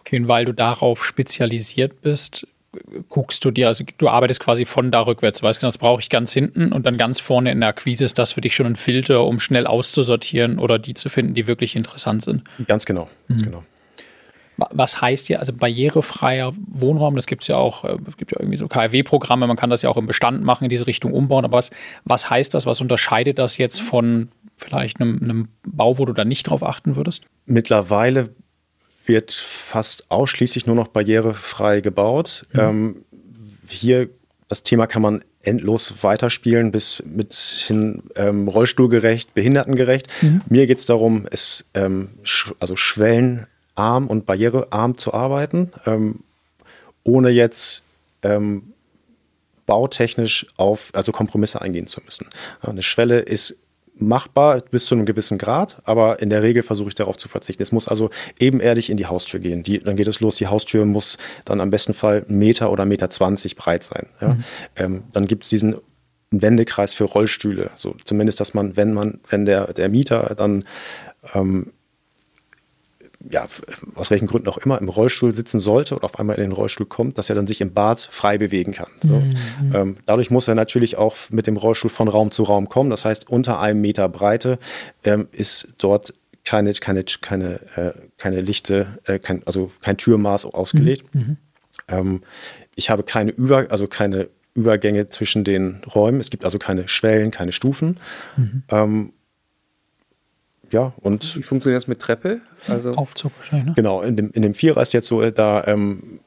[SPEAKER 2] Okay, und weil du darauf spezialisiert bist, guckst du dir, also du arbeitest quasi von da rückwärts, weißt du, das brauche ich ganz hinten und dann ganz vorne in der Akquise ist das für dich schon ein Filter, um schnell auszusortieren oder die zu finden, die wirklich interessant sind.
[SPEAKER 4] Ganz genau, ganz mhm. genau.
[SPEAKER 2] Was heißt ja, also barrierefreier Wohnraum, das gibt es ja auch, äh, es gibt ja irgendwie so KfW-Programme, man kann das ja auch im Bestand machen, in diese Richtung umbauen, aber was, was heißt das, was unterscheidet das jetzt von vielleicht einem, einem Bau, wo du da nicht drauf achten würdest?
[SPEAKER 4] Mittlerweile wird fast ausschließlich nur noch barrierefrei gebaut. Mhm. Ähm, hier das Thema kann man endlos weiterspielen bis mit hin ähm, rollstuhlgerecht, behindertengerecht. Mhm. Mir geht es darum, es ähm, sch also schwellenarm und barrierearm zu arbeiten, ähm, ohne jetzt ähm, bautechnisch auf also Kompromisse eingehen zu müssen. Eine Schwelle ist machbar bis zu einem gewissen Grad, aber in der Regel versuche ich darauf zu verzichten. Es muss also ebenerdig in die Haustür gehen. Die, dann geht es los, die Haustür muss dann am besten Fall einen Meter oder Meter zwanzig breit sein. Ja? Mhm. Ähm, dann gibt es diesen Wendekreis für Rollstühle. So zumindest, dass man, wenn man, wenn der, der Mieter dann ähm, ja, aus welchen Gründen auch immer im Rollstuhl sitzen sollte oder auf einmal in den Rollstuhl kommt, dass er dann sich im Bad frei bewegen kann. So. Mhm. Ähm, dadurch muss er natürlich auch mit dem Rollstuhl von Raum zu Raum kommen. Das heißt, unter einem Meter Breite ähm, ist dort keine, keine, keine, äh, keine Lichte, äh, kein, also kein Türmaß ausgelegt. Mhm. mhm. Ähm, ich habe keine Über, also keine Übergänge zwischen den Räumen. Es gibt also keine Schwellen, keine Stufen. Mhm. Ähm, ja, und.
[SPEAKER 1] Wie funktioniert das mit Treppe?
[SPEAKER 2] Also Aufzug wahrscheinlich, ne?
[SPEAKER 4] Genau, in dem, in dem Vierer ist jetzt so, äh, da ähm,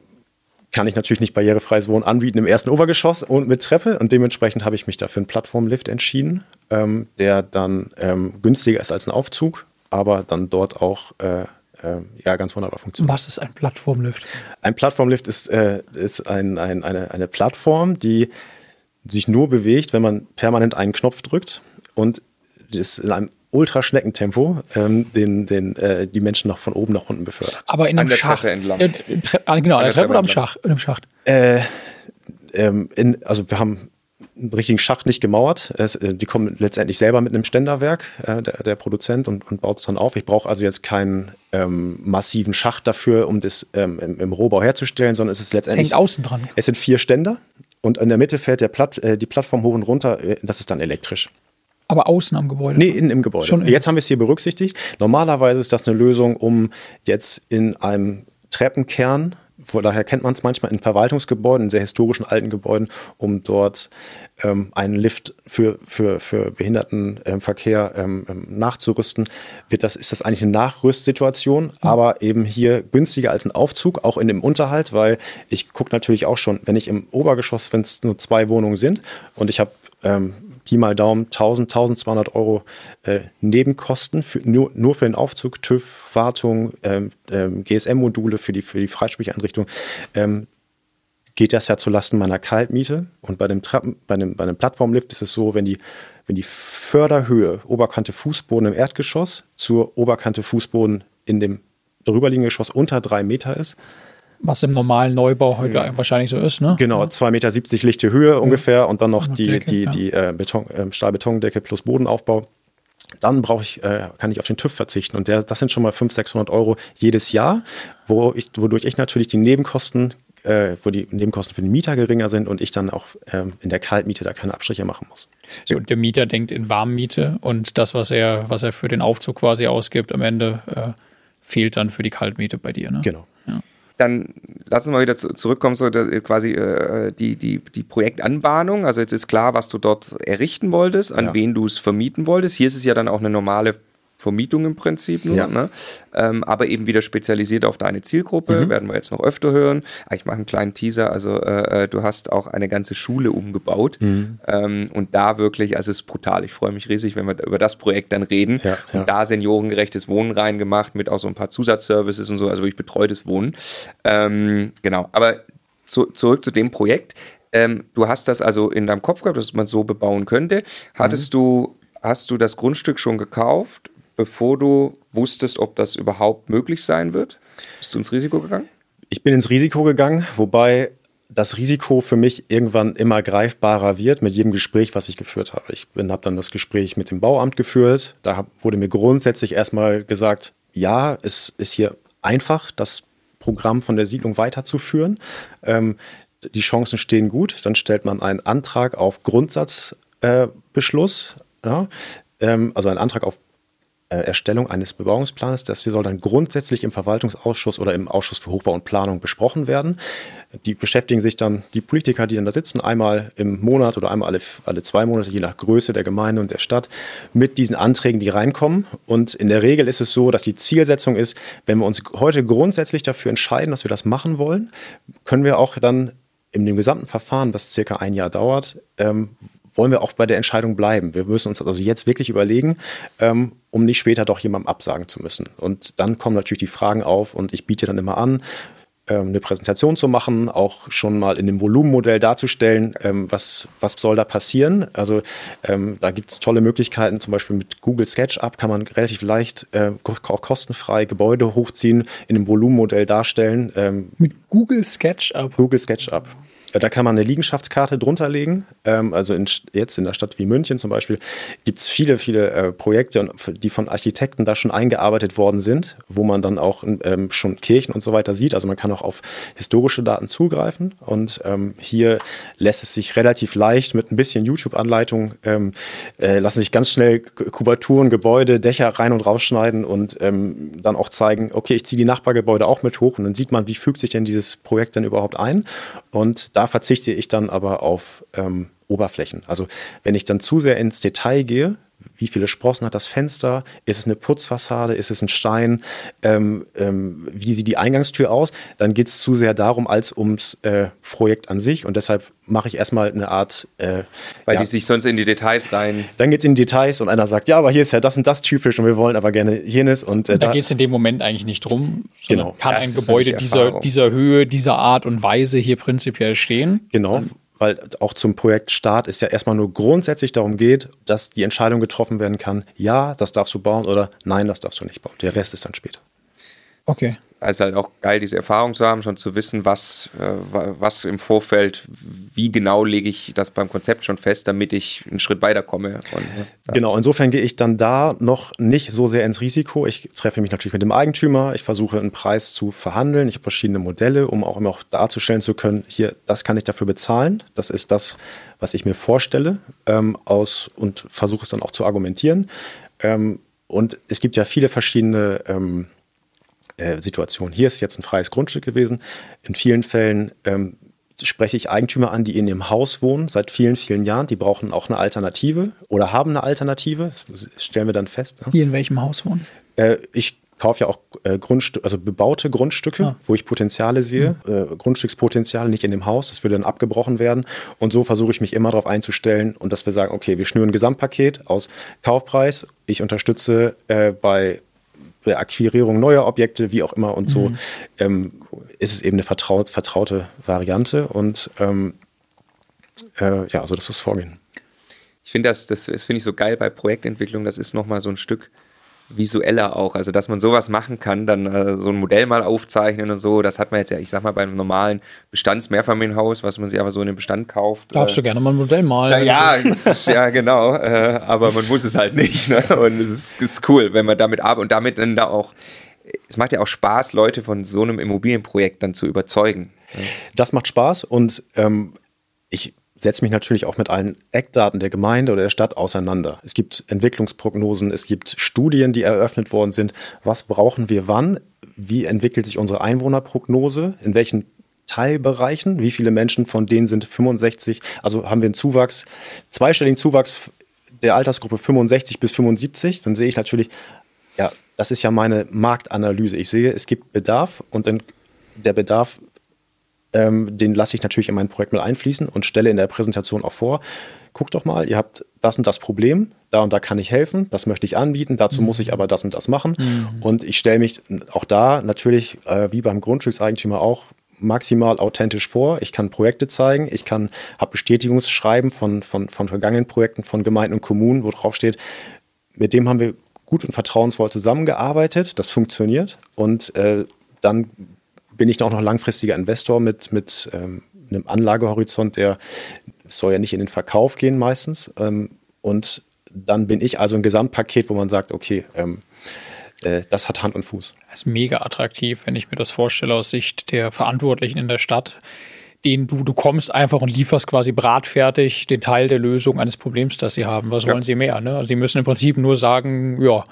[SPEAKER 4] kann ich natürlich nicht barrierefreies Wohnen anbieten im ersten Obergeschoss und mit Treppe. Und dementsprechend habe ich mich dafür einen Plattformlift entschieden, ähm, der dann ähm, günstiger ist als ein Aufzug, aber dann dort auch äh, äh, ja, ganz wunderbar funktioniert.
[SPEAKER 2] Was ist ein Plattformlift?
[SPEAKER 4] Ein Plattformlift ist, äh, ist ein, ein, eine, eine Plattform, die sich nur bewegt, wenn man permanent einen Knopf drückt und ist in einem Ultraschneckentempo ähm, den, den, äh, die Menschen noch von oben nach unten befördert.
[SPEAKER 2] Aber in einem Schacht. entlang. Äh, Tre ah, genau, an der, Treppe, oder am Schacht? In einem Schacht.
[SPEAKER 4] Äh, ähm, in, also wir haben einen richtigen Schacht nicht gemauert. Es, äh, die kommen letztendlich selber mit einem Ständerwerk, äh, der, der, Produzent, und, und baut es dann auf. Ich brauche also jetzt keinen ähm, massiven Schacht dafür, um das ähm, im, im, Rohbau herzustellen, sondern es ist letztendlich.
[SPEAKER 2] Es hängt außen dran.
[SPEAKER 4] Es sind vier Ständer und in der Mitte fährt der Platt, äh, die Plattform hoch und runter. Äh, das ist dann elektrisch.
[SPEAKER 2] Aber außen am Gebäude?
[SPEAKER 4] Nee, innen im Gebäude. Schon jetzt haben wir es hier berücksichtigt. Normalerweise ist das eine Lösung, um jetzt in einem Treppenkern, von daher kennt man es manchmal in Verwaltungsgebäuden, in sehr historischen alten Gebäuden, um dort ähm, einen Lift für, für, für Behindertenverkehr ähm, ähm, nachzurüsten, wird das, ist das eigentlich eine Nachrüstsituation, mhm. aber eben hier günstiger als ein Aufzug, auch in dem Unterhalt, weil ich gucke natürlich auch schon, wenn ich im Obergeschoss, wenn es nur zwei Wohnungen sind und ich habe ähm, Pi mal Daumen 1000, 1200 Euro äh, Nebenkosten für, nur, nur für den Aufzug, TÜV, Wartung, ähm, ähm, GSM-Module für die, für die Freisprecheinrichtung. Ähm, geht das ja zulasten meiner Kaltmiete. Und bei dem, Trappen, bei dem, bei dem Plattformlift ist es so, wenn die, wenn die Förderhöhe Oberkante Fußboden im Erdgeschoss zur Oberkante Fußboden in dem darüberliegenden Geschoss unter drei Meter ist,
[SPEAKER 2] was im normalen Neubau heute ja. wahrscheinlich so ist, ne?
[SPEAKER 4] Genau, 2,70 Meter lichte Höhe ja. ungefähr und dann noch die, Decke, die, ja. die äh, Beton, äh, Stahlbetondecke plus Bodenaufbau. Dann brauche ich, äh, kann ich auf den TÜV verzichten. Und der, das sind schon mal 500, 600 Euro jedes Jahr, wo ich, wodurch ich natürlich die Nebenkosten äh, wo die Nebenkosten für den Mieter geringer sind und ich dann auch ähm, in der Kaltmiete da keine Abstriche machen muss.
[SPEAKER 2] So, und der Mieter denkt in Warmmiete und das, was er, was er für den Aufzug quasi ausgibt, am Ende äh, fehlt dann für die Kaltmiete bei dir. Ne?
[SPEAKER 4] Genau. Ja.
[SPEAKER 1] Dann lass uns mal wieder zu, zurückkommen, so da, quasi äh, die, die, die Projektanbahnung. Also jetzt ist klar, was du dort errichten wolltest, an
[SPEAKER 4] Ja.
[SPEAKER 1] wen du es vermieten wolltest. Hier ist es ja dann auch eine normale Vermietung im Prinzip nur,
[SPEAKER 4] Ja.
[SPEAKER 1] ne? ähm, aber eben wieder spezialisiert auf deine Zielgruppe, werden wir jetzt noch öfter hören. Ich mache einen kleinen Teaser, also äh, äh, du hast auch eine ganze Schule umgebaut ähm, und da wirklich, also es ist brutal, ich freue mich riesig, wenn wir über das Projekt dann reden
[SPEAKER 4] Ja, ja.
[SPEAKER 1] und da seniorengerechtes Wohnen reingemacht mit auch so ein paar Zusatzservices und so, also wirklich betreutes Wohnen. Ähm, genau, aber zu, zurück zu dem Projekt. Ähm, du hast das also in deinem Kopf gehabt, dass man so bebauen könnte. Hattest du, hast du das Grundstück schon gekauft, bevor du wusstest, ob das überhaupt möglich sein wird? Bist du ins Risiko gegangen?
[SPEAKER 4] Ich bin ins Risiko gegangen, wobei das Risiko für mich irgendwann immer greifbarer wird mit jedem Gespräch, was ich geführt habe. Ich habe dann das Gespräch mit dem Bauamt geführt. Da wurde mir grundsätzlich erstmal gesagt, ja, es ist hier einfach, das Programm von der Siedlung weiterzuführen. Ähm, die Chancen stehen gut. Dann stellt man einen Antrag auf Grundsatzbeschluss, äh, ja, ähm, also einen Antrag auf Erstellung eines Bebauungsplanes. Das soll dann grundsätzlich im Verwaltungsausschuss oder im Ausschuss für Hochbau und Planung besprochen werden. Die beschäftigen sich dann, die Politiker, die dann da sitzen, einmal im Monat oder einmal alle, alle zwei Monate, je nach Größe der Gemeinde und der Stadt, mit diesen Anträgen, die reinkommen. Und in der Regel ist es so, dass die Zielsetzung ist, wenn wir uns heute grundsätzlich dafür entscheiden, dass wir das machen wollen, können wir auch dann in dem gesamten Verfahren, das circa ein Jahr dauert, ähm, wollen wir auch bei der Entscheidung bleiben. Wir müssen uns also jetzt wirklich überlegen, ähm, um nicht später doch jemandem absagen zu müssen. Und dann kommen natürlich die Fragen auf und ich biete dann immer an, ähm, eine Präsentation zu machen, auch schon mal in dem Volumenmodell darzustellen, ähm, was, was soll da passieren. Also ähm, da gibt es tolle Möglichkeiten, zum Beispiel mit Google SketchUp kann man relativ leicht, äh, auch kostenfrei Gebäude hochziehen, in dem Volumenmodell darstellen. Ähm,
[SPEAKER 2] Mit Google SketchUp.
[SPEAKER 4] Google SketchUp. Äh, Da kann man eine Liegenschaftskarte drunter legen. Ähm, also in, jetzt in der Stadt wie München zum Beispiel gibt es viele, viele äh, Projekte, die von Architekten da schon eingearbeitet worden sind, wo man dann auch ähm, schon Kirchen und so weiter sieht. Also man kann auch auf historische Daten zugreifen. Und ähm, hier lässt es sich relativ leicht mit ein bisschen YouTube-Anleitung, äh, lassen sich ganz schnell Kubaturen, Gebäude, Dächer rein und rausschneiden und dann auch zeigen, okay, ich ziehe die Nachbargebäude auch mit hoch und dann sieht man, wie fügt sich denn dieses Projekt denn überhaupt ein. Und da verzichte ich dann aber auf ähm, Oberflächen. Also wenn ich dann zu sehr ins Detail gehe, wie viele Sprossen hat das Fenster? Ist es eine Putzfassade? Ist es ein Stein? Ähm, ähm, wie sieht die Eingangstür aus? Dann geht es zu sehr darum als ums äh, Projekt an sich. Und deshalb mache ich erstmal eine Art. Äh,
[SPEAKER 1] Weil
[SPEAKER 4] ja,
[SPEAKER 1] die sich sonst in die Details rein.
[SPEAKER 4] dann geht es in Details und einer sagt, ja, aber hier ist ja das und das typisch und wir wollen aber gerne jenes. Und, äh,
[SPEAKER 2] Da geht es in dem Moment eigentlich nicht drum.
[SPEAKER 4] Genau.
[SPEAKER 2] Kann
[SPEAKER 1] Das
[SPEAKER 2] ein Gebäude dieser, dieser Höhe, dieser Art und Weise hier prinzipiell stehen?
[SPEAKER 4] Genau, weil auch zum Projektstart es ja erstmal nur grundsätzlich darum geht, dass die Entscheidung getroffen werden kann, ja, das darfst du bauen oder nein, das darfst du nicht bauen. Der Rest ist dann später.
[SPEAKER 2] Okay.
[SPEAKER 1] Also halt auch geil, diese Erfahrung zu haben, schon zu wissen, was, äh, wa- was im Vorfeld, wie genau lege ich das beim Konzept schon fest, damit ich einen Schritt weiterkomme. Und, ja.
[SPEAKER 4] Genau, insofern gehe ich dann da noch nicht so sehr ins Risiko. Ich treffe mich natürlich mit dem Eigentümer, ich versuche einen Preis zu verhandeln. Ich habe verschiedene Modelle, um auch immer auch darzustellen zu können, hier, das kann ich dafür bezahlen. Das ist das, was ich mir vorstelle ähm, aus und versuche es dann auch zu argumentieren. Ähm, und es gibt ja viele verschiedene ähm, äh, Situation. Hier ist jetzt ein freies Grundstück gewesen. In vielen Fällen ähm, spreche ich Eigentümer an, die in ihrem Haus wohnen seit vielen, vielen Jahren. Die brauchen auch eine Alternative oder haben eine Alternative. Das stellen wir dann fest. Ne?
[SPEAKER 2] Die in welchem Haus wohnen?
[SPEAKER 4] Äh, ich kaufe ja auch äh, Grundstücke, also bebaute Grundstücke,
[SPEAKER 2] Ah.
[SPEAKER 4] wo ich Potenziale sehe, äh, Grundstückspotenziale nicht in dem Haus, das würde dann abgebrochen werden. Und so versuche ich mich immer darauf einzustellen und dass wir sagen, okay, wir schnüren ein Gesamtpaket aus Kaufpreis, ich unterstütze äh, bei Akquirierung neuer Objekte, wie auch immer und so, ähm, ist es eben eine vertraut, vertraute Variante und ähm, äh, ja, also das ist das Vorgehen.
[SPEAKER 1] Ich finde das, das, das finde ich so geil bei Projektentwicklung, das ist nochmal so ein Stück visueller auch. Also, dass man sowas machen kann, dann äh, so ein Modell mal aufzeichnen und so, das hat man jetzt ja, ich sag mal, beim normalen Bestandsmehrfamilienhaus, was man sich aber so in den Bestand kauft.
[SPEAKER 2] Darfst
[SPEAKER 1] äh,
[SPEAKER 2] du gerne mal ein Modell malen?
[SPEAKER 1] Ja, ist, ja genau, äh, aber man muss es halt nicht. Ne? Und es ist, ist cool, wenn man damit arbeitet und damit dann da auch, es macht ja auch Spaß, Leute von so einem Immobilienprojekt dann zu überzeugen.
[SPEAKER 4] Das macht Spaß und ähm, ich setze mich natürlich auch mit allen Eckdaten der Gemeinde oder der Stadt auseinander. Es gibt Entwicklungsprognosen, es gibt Studien, die eröffnet worden sind. Was brauchen wir wann? Wie entwickelt sich unsere Einwohnerprognose? In welchen Teilbereichen? Wie viele Menschen von denen sind 65? Also haben wir einen Zuwachs, zweistelligen Zuwachs der Altersgruppe 65 bis 75? Dann sehe ich natürlich, ja, das ist ja meine Marktanalyse. Ich sehe, es gibt Bedarf und der Bedarf ähm, den lasse ich natürlich in mein Projekt mit einfließen und stelle in der Präsentation auch vor, guck doch mal, ihr habt das und das Problem, da und da kann ich helfen, das möchte ich anbieten, dazu mhm. muss ich aber das und das machen. Mhm. Und ich stelle mich auch da natürlich, äh, wie beim Grundstückseigentümer auch, maximal authentisch vor. Ich kann Projekte zeigen, ich kann, habe Bestätigungsschreiben von, von, von vergangenen Projekten von Gemeinden und Kommunen, wo drauf steht, mit dem haben wir gut und vertrauensvoll zusammengearbeitet, das funktioniert und äh, dann bin ich auch noch langfristiger Investor mit, mit ähm, einem Anlagehorizont, der soll ja nicht in den Verkauf gehen meistens. Ähm, und dann bin ich also ein Gesamtpaket, wo man sagt, okay, ähm, äh, das hat Hand und Fuß.
[SPEAKER 2] Das ist mega attraktiv, wenn ich mir das vorstelle aus Sicht der Verantwortlichen in der Stadt. Den du, du kommst einfach und lieferst quasi bratfertig den Teil der Lösung eines Problems, das sie haben. Was ja. wollen sie mehr? Ne? Also sie müssen im Prinzip nur sagen, ja,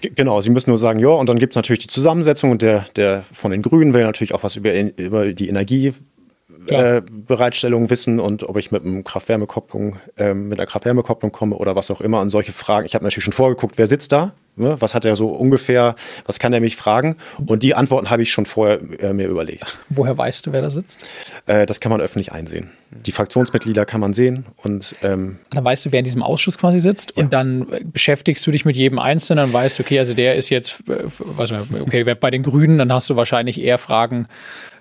[SPEAKER 4] Genau, Sie müssen nur sagen, ja, und dann gibt es natürlich die Zusammensetzung und der, der von den Grünen will natürlich auch was über, über die Energiebereitstellung äh, wissen und ob ich mit einem Kraft-Wärme-Kopplung, äh, mit einer Kraft-Wärme-Kopplung komme oder was auch immer und solche Fragen. Ich habe natürlich schon vorgeguckt, wer sitzt da, Ne? Was hat er so ungefähr, was kann er mich fragen? Und die Antworten habe ich schon vorher äh, mir überlegt.
[SPEAKER 2] Woher weißt du, wer da sitzt?
[SPEAKER 4] Äh, das kann man öffentlich einsehen. Die Fraktionsmitglieder kann man sehen. Und, ähm,
[SPEAKER 2] dann weißt du, wer in diesem Ausschuss quasi sitzt. Ja. Und dann äh, beschäftigst du dich mit jedem Einzelnen und weißt, okay, also der ist jetzt, äh, was, okay, bei den Grünen, dann hast du wahrscheinlich eher Fragen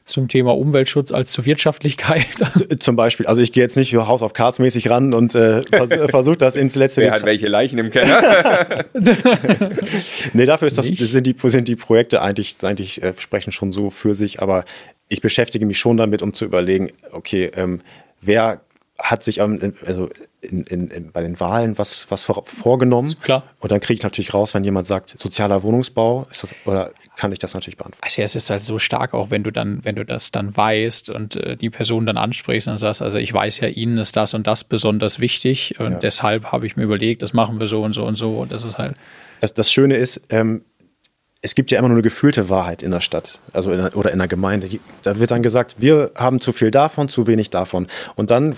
[SPEAKER 2] zum Thema Umweltschutz als zur Wirtschaftlichkeit. (laughs)
[SPEAKER 4] Zum Beispiel, also ich gehe jetzt nicht House of Cards mäßig ran und äh, vers (laughs) versuche das ins letzte
[SPEAKER 1] Wer hat welche Leichen im Keller? (laughs)
[SPEAKER 4] nee, dafür ist das, sind, die, sind die Projekte eigentlich, eigentlich äh, sprechen schon so für sich, aber ich beschäftige mich schon damit, um zu überlegen, okay, ähm, wer hat sich also in, in, in, bei den Wahlen was, was vor, vorgenommen.
[SPEAKER 2] Klar.
[SPEAKER 4] Und dann kriege ich natürlich raus, wenn jemand sagt, sozialer Wohnungsbau, ist das, oder kann ich das natürlich beantworten.
[SPEAKER 2] Also es ist halt so stark, auch wenn du dann, wenn du das dann weißt und äh, die Person dann ansprichst und sagst, also ich weiß ja, Ihnen ist das und das besonders wichtig und ja. deshalb habe ich mir überlegt, das machen wir so und so und so. Und das ist halt.
[SPEAKER 4] Das, das Schöne ist, ähm, es gibt ja immer nur eine gefühlte Wahrheit in der Stadt also in der, oder in der Gemeinde. Da wird dann gesagt, wir haben zu viel davon, zu wenig davon. Und dann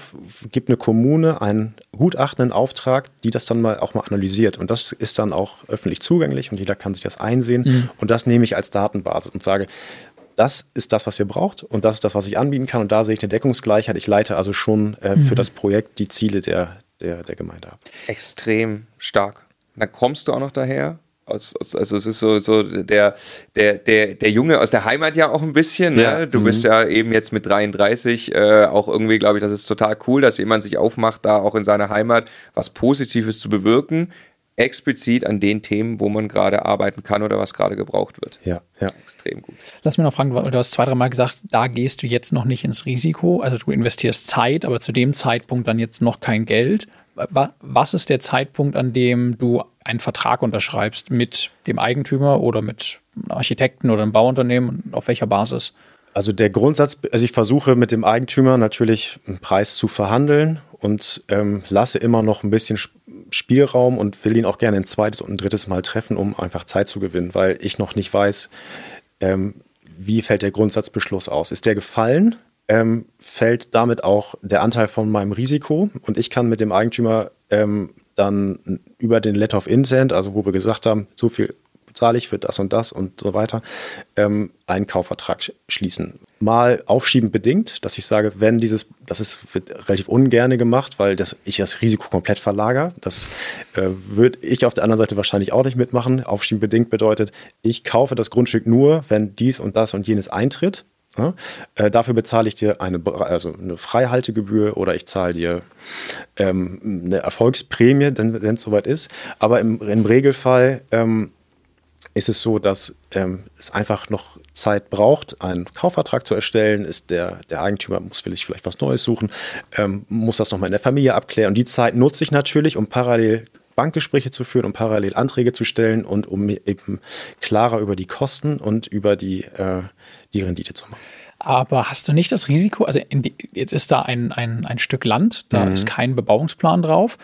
[SPEAKER 4] gibt eine Kommune einen gutachtenden Auftrag, die das dann mal auch mal analysiert. Und das ist dann auch öffentlich zugänglich und jeder kann sich das einsehen. Mhm. Und das nehme ich als Datenbasis und sage, das ist das, was ihr braucht und das ist das, was ich anbieten kann. Und da sehe ich eine Deckungsgleichheit. Ich leite also schon äh, mhm. für das Projekt die Ziele der, der, der Gemeinde ab.
[SPEAKER 1] Extrem stark. Dann kommst du auch noch daher aus, aus, also es ist so, so der, der, der, der Junge aus der Heimat ja auch ein bisschen. Ne? Ja. Du mhm. bist ja eben jetzt mit 33 äh, auch irgendwie, glaube ich, das ist total cool, dass jemand sich aufmacht, da auch in seiner Heimat was Positives zu bewirken. Explizit an den Themen, wo man gerade arbeiten kann oder was gerade gebraucht wird.
[SPEAKER 4] Ja, ja.
[SPEAKER 1] Extrem gut.
[SPEAKER 2] Lass mich noch fragen, du hast zwei, dreimal gesagt, da gehst du jetzt noch nicht ins Risiko. Also du investierst Zeit, aber zu dem Zeitpunkt dann jetzt noch kein Geld. Was ist der Zeitpunkt, an dem du einen Vertrag unterschreibst mit dem Eigentümer oder mit einem Architekten oder einem Bauunternehmen? Auf welcher Basis?
[SPEAKER 4] Also der Grundsatz, also ich versuche mit dem Eigentümer natürlich einen Preis zu verhandeln und ähm, lasse immer noch ein bisschen Spielraum und will ihn auch gerne ein zweites und ein drittes Mal treffen, um einfach Zeit zu gewinnen, weil ich noch nicht weiß, ähm, wie fällt der Grundsatzbeschluss aus. Ist der gefallen? Ähm, fällt damit auch der Anteil von meinem Risiko und ich kann mit dem Eigentümer ähm, dann über den Letter of Intent, also wo wir gesagt haben, so viel zahle ich für das und das und so weiter, ähm, einen Kaufvertrag schließen. Mal aufschiebend bedingt, dass ich sage, wenn dieses, das ist wird relativ ungerne gemacht, weil das, ich das Risiko komplett verlagere. Das äh, würde ich auf der anderen Seite wahrscheinlich auch nicht mitmachen. Aufschiebend bedingt bedeutet, ich kaufe das Grundstück nur, wenn dies und das und jenes eintritt. Ja? Äh, dafür bezahle ich dir eine, also eine Freihaltegebühr oder ich zahle dir ähm, eine Erfolgsprämie, wenn es soweit ist. Aber im, im Regelfall ähm, ist es so, dass ähm, es einfach noch Zeit braucht, einen Kaufvertrag zu erstellen. Ist der, der Eigentümer muss sich vielleicht was Neues suchen, ähm, muss das nochmal in der Familie abklären. Und die Zeit nutze ich natürlich, um parallel Bankgespräche zu führen, um parallel Anträge zu stellen und um eben klarer über die Kosten und über die, äh, die Rendite zu machen.
[SPEAKER 2] Aber hast du nicht das Risiko, also die, jetzt ist da ein, ein, ein Stück Land, da mhm. ist kein Bebauungsplan drauf.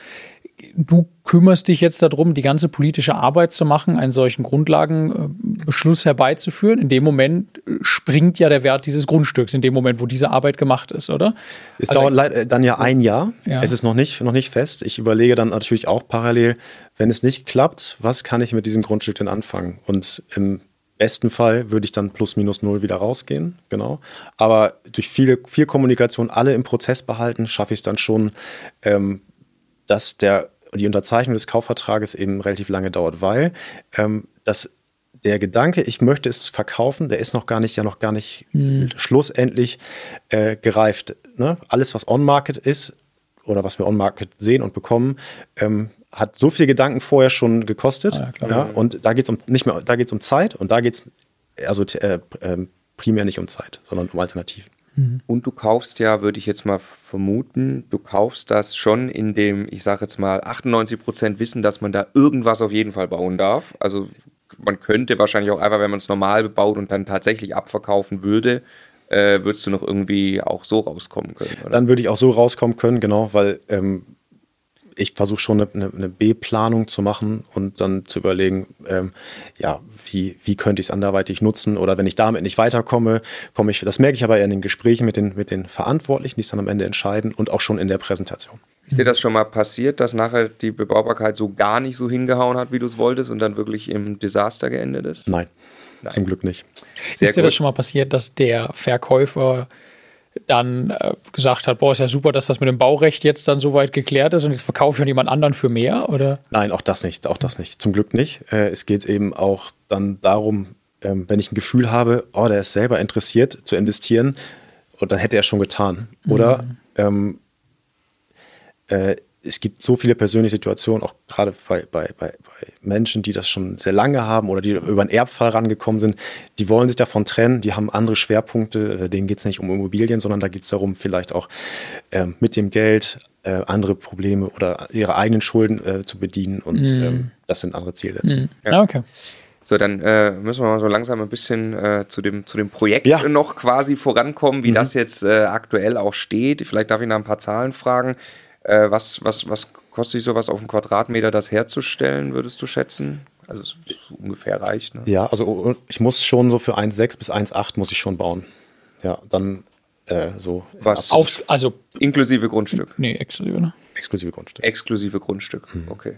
[SPEAKER 2] Du kümmerst dich jetzt darum, die ganze politische Arbeit zu machen, einen solchen Grundlagenbeschluss herbeizuführen. In dem Moment springt ja der Wert dieses Grundstücks, in dem Moment, wo diese Arbeit gemacht ist, oder?
[SPEAKER 4] Es also, dauert dann ja ein Jahr. Ja. Es ist noch nicht, noch nicht fest. Ich überlege dann natürlich auch parallel, wenn es nicht klappt, was kann ich mit diesem Grundstück denn anfangen? Und im besten Fall würde ich dann plus minus null wieder rausgehen, genau. Aber durch viele, viel Kommunikation, alle im Prozess behalten, schaffe ich es dann schon, ähm, dass der, die Unterzeichnung des Kaufvertrages eben relativ lange dauert, weil ähm, das der Gedanke, ich möchte es verkaufen, der ist noch gar nicht, ja noch gar nicht hm. schlussendlich äh, gereift. Ne? Alles, was on-market ist oder was wir on-market sehen und bekommen, ähm, hat so viel Gedanken vorher schon gekostet. Ah, ja, ja, und da geht es um nicht mehr, da geht es um Zeit und da geht es also äh, äh, primär nicht um Zeit, sondern um Alternativen.
[SPEAKER 1] Mhm. Und du kaufst ja, würde ich jetzt mal vermuten, du kaufst das schon in dem, ich sage jetzt mal, 98 Prozent Wissen, dass man da irgendwas auf jeden Fall bauen darf. Also man könnte wahrscheinlich auch einfach, wenn man es normal bebaut und dann tatsächlich abverkaufen würde, äh, würdest du noch irgendwie auch so rauskommen können. Oder?
[SPEAKER 4] Dann würde ich auch so rauskommen können, genau, weil ähm, ich versuche schon eine, eine B-Planung zu machen und dann zu überlegen, ähm, ja, wie, wie könnte ich es anderweitig nutzen oder wenn ich damit nicht weiterkomme, komme ich, das merke ich aber in den Gesprächen mit den, mit den Verantwortlichen, die es dann am Ende entscheiden und auch schon in der Präsentation.
[SPEAKER 1] Ist dir das schon mal passiert, dass nachher die Bebaubarkeit so gar nicht so hingehauen hat, wie du es wolltest und dann wirklich im Desaster geendet ist?
[SPEAKER 4] Nein, Nein. zum Glück nicht.
[SPEAKER 2] Sehr ist dir gut. das schon mal passiert, dass der Verkäufer dann äh, gesagt hat, boah, ist ja super, dass das mit dem Baurecht jetzt dann so weit geklärt ist und jetzt verkaufe ich an jemand anderen für mehr, oder?
[SPEAKER 4] Nein, auch das nicht, auch das nicht. Zum Glück nicht. Äh, es geht eben auch dann darum, ähm, wenn ich ein Gefühl habe, oh, der ist selber interessiert zu investieren, und dann hätte er schon getan. Oder mhm. ähm, äh, es gibt so viele persönliche Situationen, auch gerade bei, bei, bei, bei, Menschen, die das schon sehr lange haben oder die über einen Erbfall rangekommen sind, die wollen sich davon trennen, die haben andere Schwerpunkte, äh, denen geht es nicht um Immobilien, sondern da geht es darum, vielleicht auch äh, mit dem Geld äh, andere Probleme oder ihre eigenen Schulden äh, zu bedienen und mm. ähm, das sind andere Zielsetzungen.
[SPEAKER 2] Mm. Ja. Okay.
[SPEAKER 1] So, dann äh, müssen wir mal so langsam ein bisschen äh, zu, dem, zu dem Projekt ja. noch quasi vorankommen, wie mhm. das jetzt äh, aktuell auch steht. Vielleicht darf ich nach ein paar Zahlen fragen. Äh, was, was, was kostet sich sowas auf einen Quadratmeter, das herzustellen, würdest du schätzen? Also ungefähr reicht. Ne?
[SPEAKER 4] Ja, also ich muss schon so für 1,6 bis 1,8 muss ich schon bauen. Ja, dann äh, so.
[SPEAKER 1] Was? Aufs, also inklusive Grundstück.
[SPEAKER 2] Nee, exklusive, ne?
[SPEAKER 4] Exklusive Grundstück.
[SPEAKER 1] Exklusive Grundstück, hm. okay.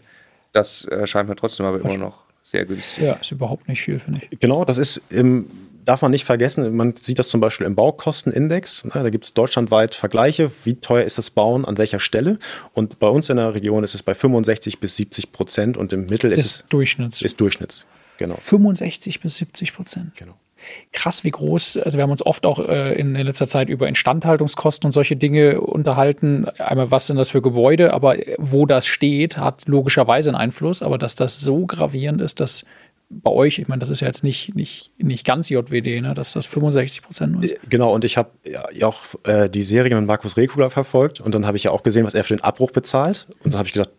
[SPEAKER 1] Das erscheint mir trotzdem aber immer noch sehr günstig.
[SPEAKER 2] Ja, ist überhaupt nicht viel, finde ich.
[SPEAKER 4] Genau, das ist im darf man nicht vergessen, man sieht das zum Beispiel im Baukostenindex. Da gibt es deutschlandweit Vergleiche, wie teuer ist das Bauen an welcher Stelle. Und bei uns in der Region ist es bei 65 bis 70 Prozent und im Mittel ist es
[SPEAKER 2] Durchschnitts.
[SPEAKER 4] Ist Durchschnitts.
[SPEAKER 2] Genau. 65 bis 70 Prozent.
[SPEAKER 4] Genau
[SPEAKER 2] krass, wie groß, also wir haben uns oft auch äh, in, in, letzter Zeit über Instandhaltungskosten und solche Dinge unterhalten. Einmal, was sind das für Gebäude, aber wo das steht, hat logischerweise einen Einfluss, aber dass das so gravierend ist, dass bei euch, ich meine, das ist ja jetzt nicht, nicht, nicht ganz JWD, ne, dass das 65 Prozent ist.
[SPEAKER 4] Genau, und ich habe ja auch äh, die Serie mit Markus Rekula verfolgt und dann habe ich ja auch gesehen, was er für den Abbruch bezahlt. Und dann habe ich gedacht,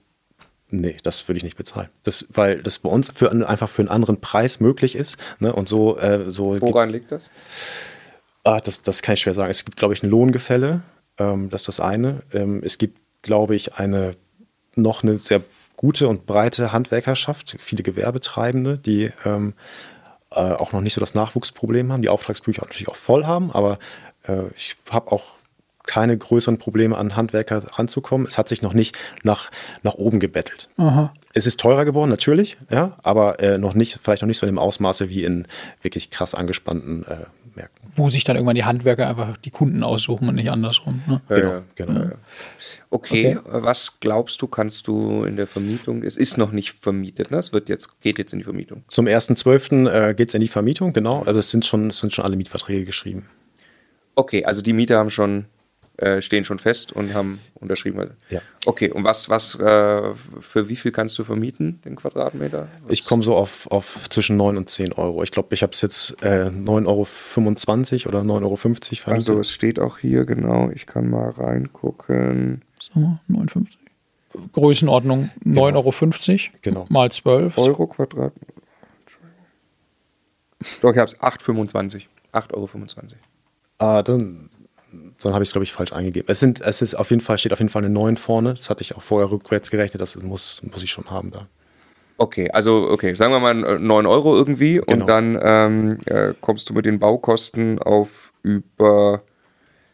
[SPEAKER 4] nee, das würde ich nicht bezahlen. Das, weil das bei uns für, einfach für einen anderen Preis möglich ist. Ne? Und so, äh, so
[SPEAKER 1] Woran liegt das?
[SPEAKER 4] Ah, das? Das kann ich schwer sagen. Es gibt, glaube ich, ein Lohngefälle. Ähm, das ist das eine. Ähm, es gibt, glaube ich, eine noch eine sehr gute und breite Handwerkerschaft, viele Gewerbetreibende, die ähm, äh, auch noch nicht so das Nachwuchsproblem haben, die Auftragsbücher natürlich auch voll haben, aber äh, ich habe auch keine größeren Probleme an Handwerker ranzukommen. Es hat sich noch nicht nach, nach oben gebettelt. Aha. Es ist teurer geworden, natürlich, ja, aber äh, noch nicht, vielleicht noch nicht so in dem Ausmaße wie in wirklich krass angespannten äh, Märkten.
[SPEAKER 2] Wo sich dann irgendwann die Handwerker einfach die Kunden aussuchen und nicht andersrum. Ne?
[SPEAKER 4] Genau, ja, genau. Ja.
[SPEAKER 1] Okay, okay, was glaubst du, kannst du in der Vermietung, es ist noch nicht vermietet, ne? es wird jetzt, geht jetzt in die Vermietung.
[SPEAKER 4] Zum 1.12. Äh, geht es in die Vermietung, genau, also es sind schon, es sind schon alle Mietverträge geschrieben.
[SPEAKER 1] Okay, also die Mieter haben schon äh, stehen schon fest und haben unterschrieben.
[SPEAKER 4] Ja.
[SPEAKER 1] Okay, und was, was äh, für wie viel kannst du vermieten, den Quadratmeter?
[SPEAKER 4] Was? Ich komme so auf, auf zwischen 9 und 10 Euro. Ich glaube, ich habe es jetzt äh, 9,25 Euro oder 9,50 Euro vermietet.
[SPEAKER 1] Also es steht auch hier, genau, ich kann mal reingucken.
[SPEAKER 2] So, 9,50. Größenordnung 9,50 genau. Euro
[SPEAKER 4] genau.
[SPEAKER 2] mal 12.
[SPEAKER 1] Euro Quadrat. Doch, ich habe es 8,25. 8,25 Euro.
[SPEAKER 4] Ah, dann, dann habe ich es, glaube ich, falsch eingegeben. Es, sind, es ist auf jeden Fall, steht auf jeden Fall eine 9 vorne. Das hatte ich auch vorher rückwärts gerechnet. Das muss, muss ich schon haben da.
[SPEAKER 1] Okay, also okay, sagen wir mal 9 Euro irgendwie genau. und dann ähm, äh, kommst du mit den Baukosten auf über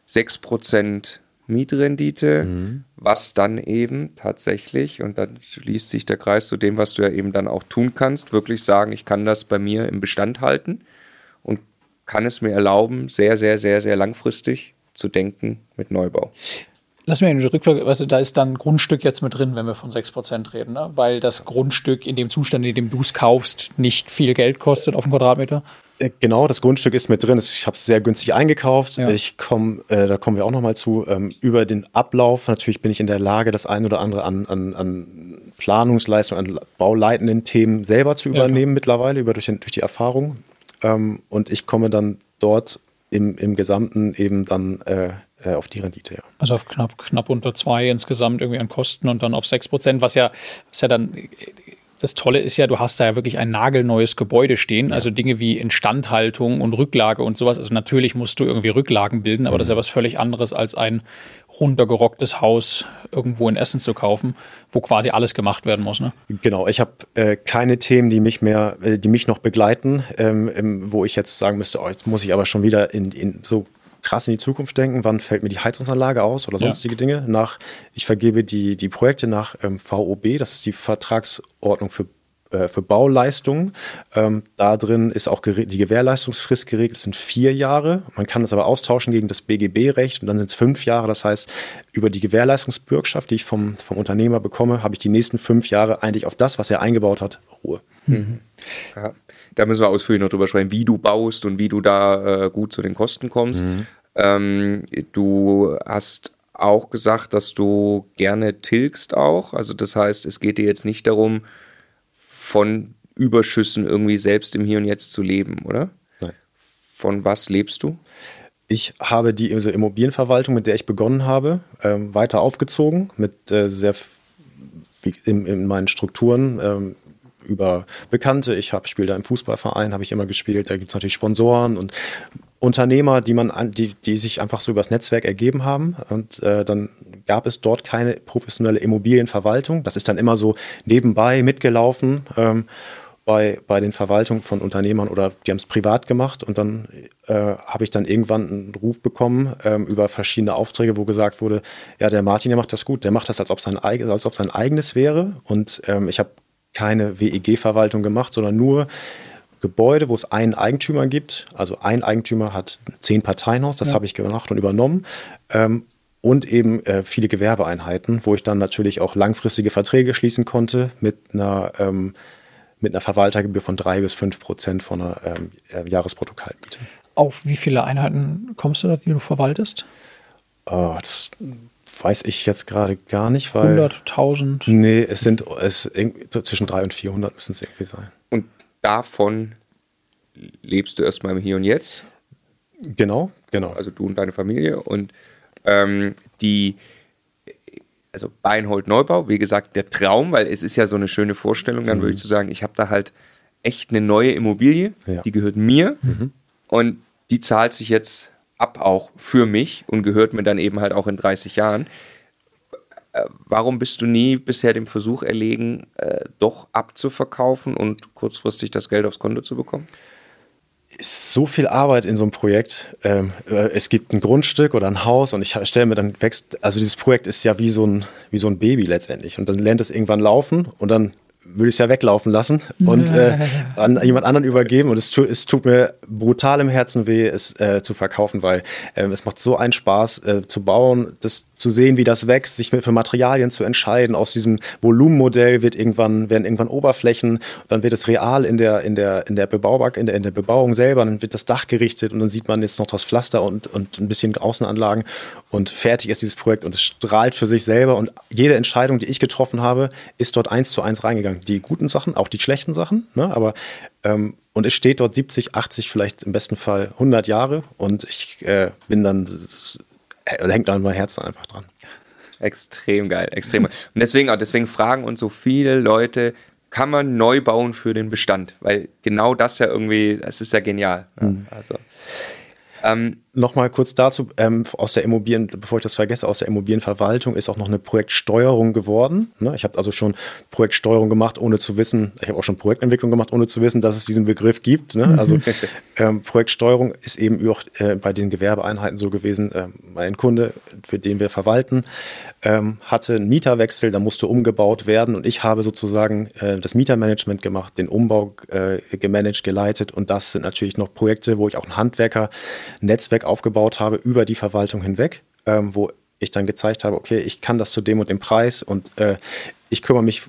[SPEAKER 1] 6% Mietrendite, mhm. was dann eben tatsächlich, und dann schließt sich der Kreis zu dem, was du ja eben dann auch tun kannst, wirklich sagen, ich kann das bei mir im Bestand halten und kann es mir erlauben, sehr, sehr, sehr, sehr langfristig zu denken mit Neubau.
[SPEAKER 2] Lass mir den Rückfall, also da ist dann Grundstück jetzt mit drin, wenn wir von 6% reden, ne? weil das Grundstück in dem Zustand, in dem du es kaufst, nicht viel Geld kostet auf dem Quadratmeter.
[SPEAKER 4] Äh, genau, das Grundstück ist mit drin. Ich habe es sehr günstig eingekauft. Ja. Ich komme, äh, da kommen wir auch nochmal zu, ähm, über den Ablauf. Natürlich bin ich in der Lage, das ein oder andere an, an, an Planungsleistung, an bauleitenden Themen selber zu übernehmen ja, mittlerweile, über durch, den, durch die Erfahrung. Ähm, und ich komme dann dort im, im Gesamten eben dann äh, äh, auf die Rendite, ja.
[SPEAKER 2] Also auf knapp, knapp unter zwei insgesamt irgendwie an Kosten und dann auf sechs Prozent, was ja, was ja dann das Tolle ist ja, du hast da ja wirklich ein nagelneues Gebäude stehen, ja. also Dinge wie Instandhaltung und Rücklage und sowas. Also natürlich musst du irgendwie Rücklagen bilden, aber mhm. das ist ja was völlig anderes als ein runtergerocktes Haus irgendwo in Essen zu kaufen, wo quasi alles gemacht werden muss. Ne?
[SPEAKER 4] Genau, ich habe äh, keine Themen, die mich mehr, äh, die mich noch begleiten, ähm, wo ich jetzt sagen müsste, oh, jetzt muss ich aber schon wieder in, in so krass in die Zukunft denken, wann fällt mir die Heizungsanlage aus oder sonstige ja. Dinge. Nach, ich vergebe die, die Projekte nach ähm, VOB, das ist die Vertragsordnung für äh, für Bauleistungen. Ähm, da drin ist auch die Gewährleistungsfrist geregelt, das sind vier Jahre. Man kann das aber austauschen gegen das BGB-Recht und dann sind es fünf Jahre. Das heißt, über die Gewährleistungsbürgschaft, die ich vom, vom Unternehmer bekomme, habe ich die nächsten fünf Jahre eigentlich auf das, was er eingebaut hat, Ruhe. Mhm.
[SPEAKER 1] Ja da müssen wir ausführlich noch drüber sprechen, wie du baust und wie du da äh, gut zu den Kosten kommst. Mhm. Ähm, du hast auch gesagt, dass du gerne tilgst auch. Also das heißt, es geht dir jetzt nicht darum, von Überschüssen irgendwie selbst im Hier und Jetzt zu leben, oder? Nein. Von was lebst du?
[SPEAKER 4] Ich habe die also Immobilienverwaltung, mit der ich begonnen habe, ähm, weiter aufgezogen mit äh, sehr in, in, meinen Strukturen. Ähm, über Bekannte. Ich habe spiele da im Fußballverein, habe ich immer gespielt. Da gibt es natürlich Sponsoren und Unternehmer, die man an, die, die sich einfach so übers Netzwerk ergeben haben. Und äh, dann gab es dort keine professionelle Immobilienverwaltung. Das ist dann immer so nebenbei mitgelaufen. Ähm, bei, bei den Verwaltungen von Unternehmern oder die haben es privat gemacht und dann äh, habe ich dann irgendwann einen Ruf bekommen ähm, über verschiedene Aufträge, wo gesagt wurde, ja, der Martin, der macht das gut, der macht das, als ob sein, als ob sein eigenes wäre und ähm, ich habe keine WEG-Verwaltung gemacht, sondern nur Gebäude, wo es einen Eigentümer gibt. Also ein Eigentümer hat zehn Parteienhaus, das ja. habe ich gemacht und übernommen. Ähm, und eben äh, viele Gewerbeeinheiten, wo ich dann natürlich auch langfristige Verträge schließen konnte mit einer, ähm, mit einer Verwaltergebühr von drei bis fünf Prozent von einer ähm, äh, Jahresprotokollmiete.
[SPEAKER 2] Auf wie viele Einheiten kommst du da, die du verwaltest?
[SPEAKER 4] Oh, das weiß ich jetzt gerade gar nicht, weil.
[SPEAKER 2] 100, 1000?
[SPEAKER 4] Nee, es sind es, zwischen 300 und 400 müssen es irgendwie sein.
[SPEAKER 1] Davon lebst du erstmal im Hier und Jetzt?
[SPEAKER 4] Genau, genau.
[SPEAKER 1] Also du und deine Familie. Und ähm, die, also Beinhold Neubau, wie gesagt, der Traum, weil es ist ja so eine schöne Vorstellung, dann mhm. würde ich zu so sagen, ich habe da halt echt eine neue Immobilie, ja. die gehört mir mhm. und die zahlt sich jetzt ab auch für mich und gehört mir dann eben halt auch in 30 Jahren. Äh, warum bist du nie bisher dem Versuch erlegen, äh, doch abzuverkaufen und kurzfristig das Geld aufs Konto zu bekommen?
[SPEAKER 4] ist so viel Arbeit in so einem Projekt. Ähm, äh, es gibt ein Grundstück oder ein Haus und ich stelle mir dann wächst, also dieses Projekt ist ja wie so ein, wie so ein Baby letztendlich. Und dann lernt es irgendwann laufen und dann würde ich es ja weglaufen lassen und äh, (laughs) an jemand anderen übergeben. Und es, tu, es tut mir brutal im Herzen weh, es äh, zu verkaufen, weil äh, es macht so einen Spaß äh, zu bauen, das zu sehen, wie das wächst, sich für Materialien zu entscheiden. Aus diesem Volumenmodell wird irgendwann, werden irgendwann Oberflächen, dann wird es real in der, in der, in der Bebauung, in der, in der Bebauung selber, dann wird das Dach gerichtet und dann sieht man jetzt noch das Pflaster und, und ein bisschen Außenanlagen und fertig ist dieses Projekt und es strahlt für sich selber und jede Entscheidung, die ich getroffen habe, ist dort eins zu eins reingegangen. Die guten Sachen, auch die schlechten Sachen, ne? aber ähm, und es steht dort 70, 80, vielleicht im besten Fall 100 Jahre und ich äh, bin dann da hängt dann mein Herz einfach dran.
[SPEAKER 1] Extrem geil, extrem. Und deswegen, deswegen fragen uns so viele Leute, kann man neu bauen für den Bestand? Weil genau das ja irgendwie, das ist ja genial. Mhm. also, ähm,
[SPEAKER 4] Nochmal kurz dazu, ähm, aus der Immobilien, bevor ich das vergesse, aus der Immobilienverwaltung ist auch noch eine Projektsteuerung geworden. Ne? Ich habe also schon Projektsteuerung gemacht, ohne zu wissen, ich habe auch schon Projektentwicklung gemacht, ohne zu wissen, dass es diesen Begriff gibt. Ne? Also (laughs) ähm, Projektsteuerung ist eben auch äh, bei den Gewerbeeinheiten so gewesen. Äh, mein Kunde, für den wir verwalten, ähm, hatte einen Mieterwechsel, da musste umgebaut werden und ich habe sozusagen äh, das Mietermanagement gemacht, den Umbau äh, gemanagt, geleitet und das sind natürlich noch Projekte, wo ich auch ein Handwerker, Netzwerk Netzwerk aufgebaut habe über die Verwaltung hinweg, ähm, wo ich dann gezeigt habe, okay, ich kann das zu dem und dem Preis und äh, ich kümmere mich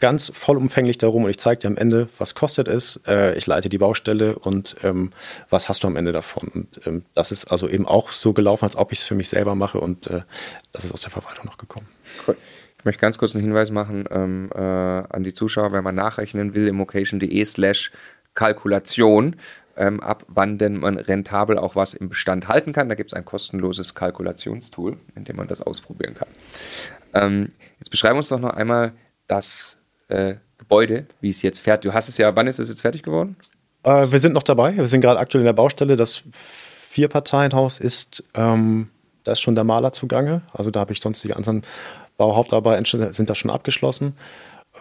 [SPEAKER 4] ganz vollumfänglich darum und ich zeige dir am Ende, was kostet es, äh, ich leite die Baustelle und ähm, was hast du am Ende davon. Und ähm, das ist also eben auch so gelaufen, als ob ich es für mich selber mache und äh, das ist aus der Verwaltung noch gekommen.
[SPEAKER 1] Cool. Ich möchte ganz kurz einen Hinweis machen ähm, äh, an die Zuschauer, wenn man nachrechnen will, immocation.de slash Kalkulation ähm, ab wann denn man rentabel auch was im Bestand halten kann. Da gibt es ein kostenloses Kalkulationstool, in dem man das ausprobieren kann. Ähm, jetzt beschreiben uns doch noch einmal das äh, Gebäude, wie es jetzt fertig. Du hast es ja, wann ist es jetzt fertig geworden?
[SPEAKER 4] Äh, wir sind noch dabei. Wir sind gerade aktuell in der Baustelle. Das Vierparteienhaus ist, ähm, da ist schon der Maler zugange. Also da habe ich sonst die anderen Bauhauptarbeiten sind da schon abgeschlossen.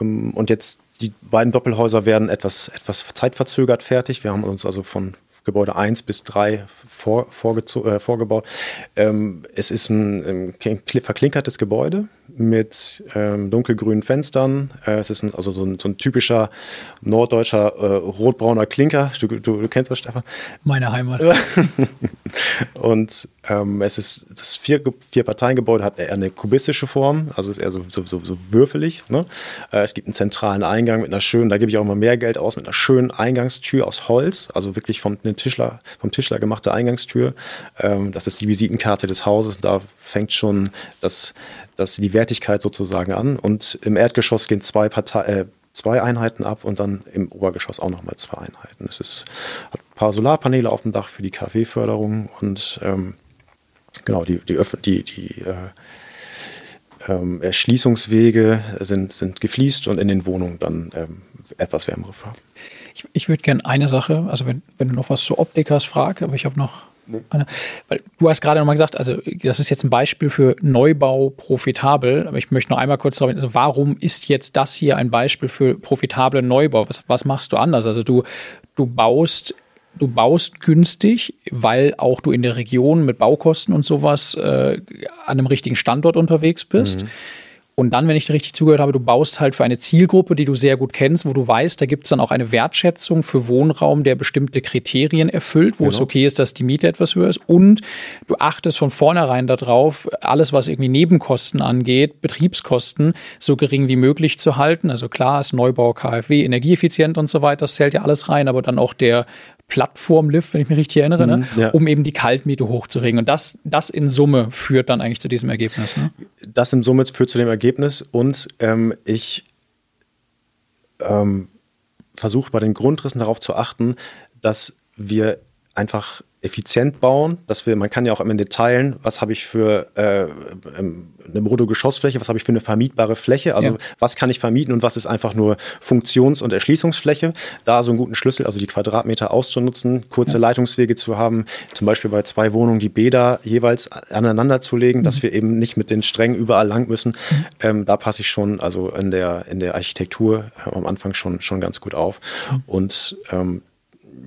[SPEAKER 4] Ähm, und jetzt die beiden Doppelhäuser werden etwas, etwas zeitverzögert fertig. Wir haben uns also von Gebäude 1 bis 3 vor, äh, vorgebaut. Ähm, es ist ein, ein verklinkertes Gebäude mit ähm, dunkelgrünen Fenstern. Äh, es ist ein, also so ein, so ein typischer norddeutscher äh, rotbrauner Klinker. Du, du, du, kennst das, Stefan?
[SPEAKER 2] Meine Heimat. (laughs)
[SPEAKER 4] und ähm, es ist das vier, vier Parteiengebäude hat eher eine kubistische Form, also ist eher so, so, so, so würfelig. Ne? Äh, es gibt einen zentralen Eingang mit einer schönen, da gebe ich auch immer mehr Geld aus, mit einer schönen Eingangstür aus Holz, also wirklich vom Tischler, vom Tischler gemachte Eingangstür. Ähm, das ist die Visitenkarte des Hauses. Da fängt schon das, das die Wertigkeit sozusagen an. Und im Erdgeschoss gehen zwei Partei, äh, zwei Einheiten ab und dann im Obergeschoss auch nochmal zwei Einheiten. Es ist, hat ein paar Solarpaneele auf dem Dach für die KfW-Förderung und ähm, genau, die, die, die, die äh, ähm, Erschließungswege sind, sind gefliest und in den Wohnungen dann ähm, etwas wärmere Farben.
[SPEAKER 2] Ich, ich würde gerne eine Sache, also wenn, wenn du noch was zur Optik hast, frag, aber ich habe noch Nee. Weil du hast gerade nochmal gesagt, also das ist jetzt ein Beispiel für Neubau profitabel, aber ich möchte noch einmal kurz darauf also warum ist jetzt das hier ein Beispiel für profitablen Neubau? Was, was machst du anders? Also du, du baust du baust günstig, weil auch du in der Region mit Baukosten und sowas äh, an einem richtigen Standort unterwegs bist. Mhm. Und dann, wenn ich dir richtig zugehört habe, du baust halt für eine Zielgruppe, die du sehr gut kennst, wo du weißt, da gibt es dann auch eine Wertschätzung für Wohnraum, der bestimmte Kriterien erfüllt, wo genau. es okay ist, dass die Miete etwas höher ist. Und du achtest von vornherein darauf, alles, was irgendwie Nebenkosten angeht, Betriebskosten, so gering wie möglich zu halten. Also klar ist Neubau, KfW, energieeffizient und so weiter, das zählt ja alles rein, aber dann auch der Plattform-Lift, wenn ich mich richtig erinnere, ne? Mhm, ja. um eben die Kaltmiete hochzuregen. Und das, das in Summe führt dann eigentlich zu diesem Ergebnis. Ne?
[SPEAKER 4] Das in Summe führt zu dem Ergebnis und ähm, ich ähm, versuche bei den Grundrissen darauf zu achten, dass wir einfach effizient bauen, dass wir, man kann ja auch am Ende teilen, was habe ich für äh, ähm, eine Bruttogeschossfläche, was habe ich für eine vermietbare Fläche, also ja. was kann ich vermieten und was ist einfach nur Funktions- und Erschließungsfläche, da so einen guten Schlüssel, also die Quadratmeter auszunutzen, kurze ja. Leitungswege zu haben, zum Beispiel bei zwei Wohnungen die Bäder jeweils aneinander zu legen, mhm. dass wir eben nicht mit den Strängen überall lang müssen. Mhm. Ähm, da passe ich schon, also in der, in der Architektur äh, am Anfang schon, schon ganz gut auf. Mhm. Und ähm,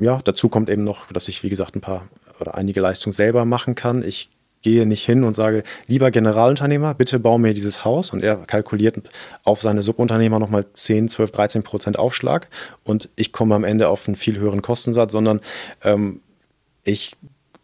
[SPEAKER 4] ja, dazu kommt eben noch, dass ich, wie gesagt, ein paar oder einige Leistungen selber machen kann. Ich gehe nicht hin und sage, lieber Generalunternehmer, bitte bau mir dieses Haus. Und er kalkuliert auf seine Subunternehmer nochmal 10, 12, 13 Prozent Aufschlag. Und ich komme am Ende auf einen viel höheren Kostensatz, sondern ähm, ich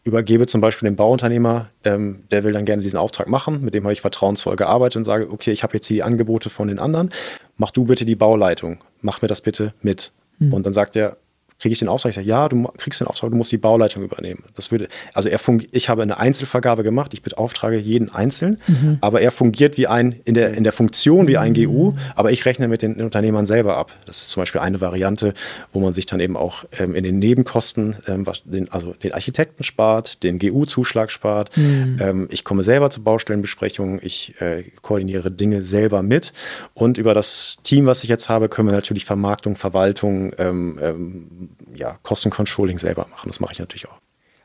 [SPEAKER 4] übergebe zum Beispiel den Bauunternehmer, ähm, der will dann gerne diesen Auftrag machen, mit dem habe ich vertrauensvoll gearbeitet und sage, okay, ich habe jetzt hier die Angebote von den anderen, mach du bitte die Bauleitung, mach mir das bitte mit. Mhm. Und dann sagt er, kriege ich den Auftrag? Ich sage, ja, du kriegst den Auftrag, du musst die Bauleitung übernehmen. Das würde, also er ich habe eine Einzelvergabe gemacht, ich beauftrage jeden einzeln, mhm. aber er fungiert wie ein, in der, in der Funktion wie ein mhm. GU, aber ich rechne mit den Unternehmern selber ab. Das ist zum Beispiel eine Variante, wo man sich dann eben auch ähm, in den Nebenkosten, ähm, den, also den Architekten spart, den GU-Zuschlag spart. Mhm. Ähm, ich komme selber zu Baustellenbesprechungen, ich äh, koordiniere Dinge selber mit und über das Team, was ich jetzt habe, können wir natürlich Vermarktung, Verwaltung, ähm, ähm, ja, Kostencontrolling selber machen. Das mache ich natürlich auch.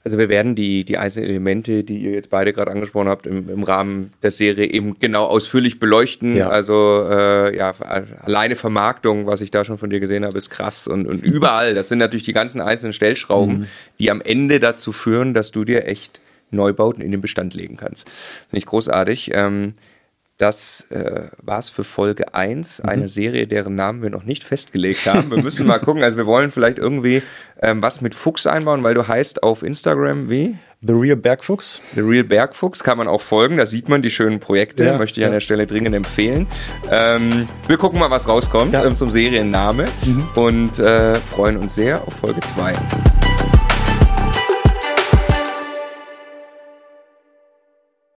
[SPEAKER 1] Also wir werden die, die einzelnen Elemente, die ihr jetzt beide gerade angesprochen habt, im, im Rahmen der Serie eben genau ausführlich beleuchten.
[SPEAKER 4] Ja.
[SPEAKER 1] Also äh, ja, alleine Vermarktung, was ich da schon von dir gesehen habe, ist krass. Und, und überall, das sind natürlich die ganzen einzelnen Stellschrauben,
[SPEAKER 4] Mhm.
[SPEAKER 1] die am Ende dazu führen, dass du dir echt Neubauten in den Bestand legen kannst. Finde ich großartig. Ähm, das äh, war's für Folge 1
[SPEAKER 4] Mhm.
[SPEAKER 1] einer Serie, deren Namen wir noch nicht festgelegt haben. Wir müssen mal gucken. Also wir wollen vielleicht irgendwie ähm, was mit Fuchs einbauen, weil du heißt auf Instagram wie?
[SPEAKER 4] The Real Bergfuchs.
[SPEAKER 1] The Real Bergfuchs kann man auch folgen. Da sieht man die schönen Projekte.
[SPEAKER 4] Ja,
[SPEAKER 1] Möchte ich an
[SPEAKER 4] ja.
[SPEAKER 1] der Stelle dringend empfehlen. Ähm, wir gucken mal, was rauskommt
[SPEAKER 4] Ja.
[SPEAKER 1] ähm, zum Serienname und äh, freuen uns sehr auf Folge 2.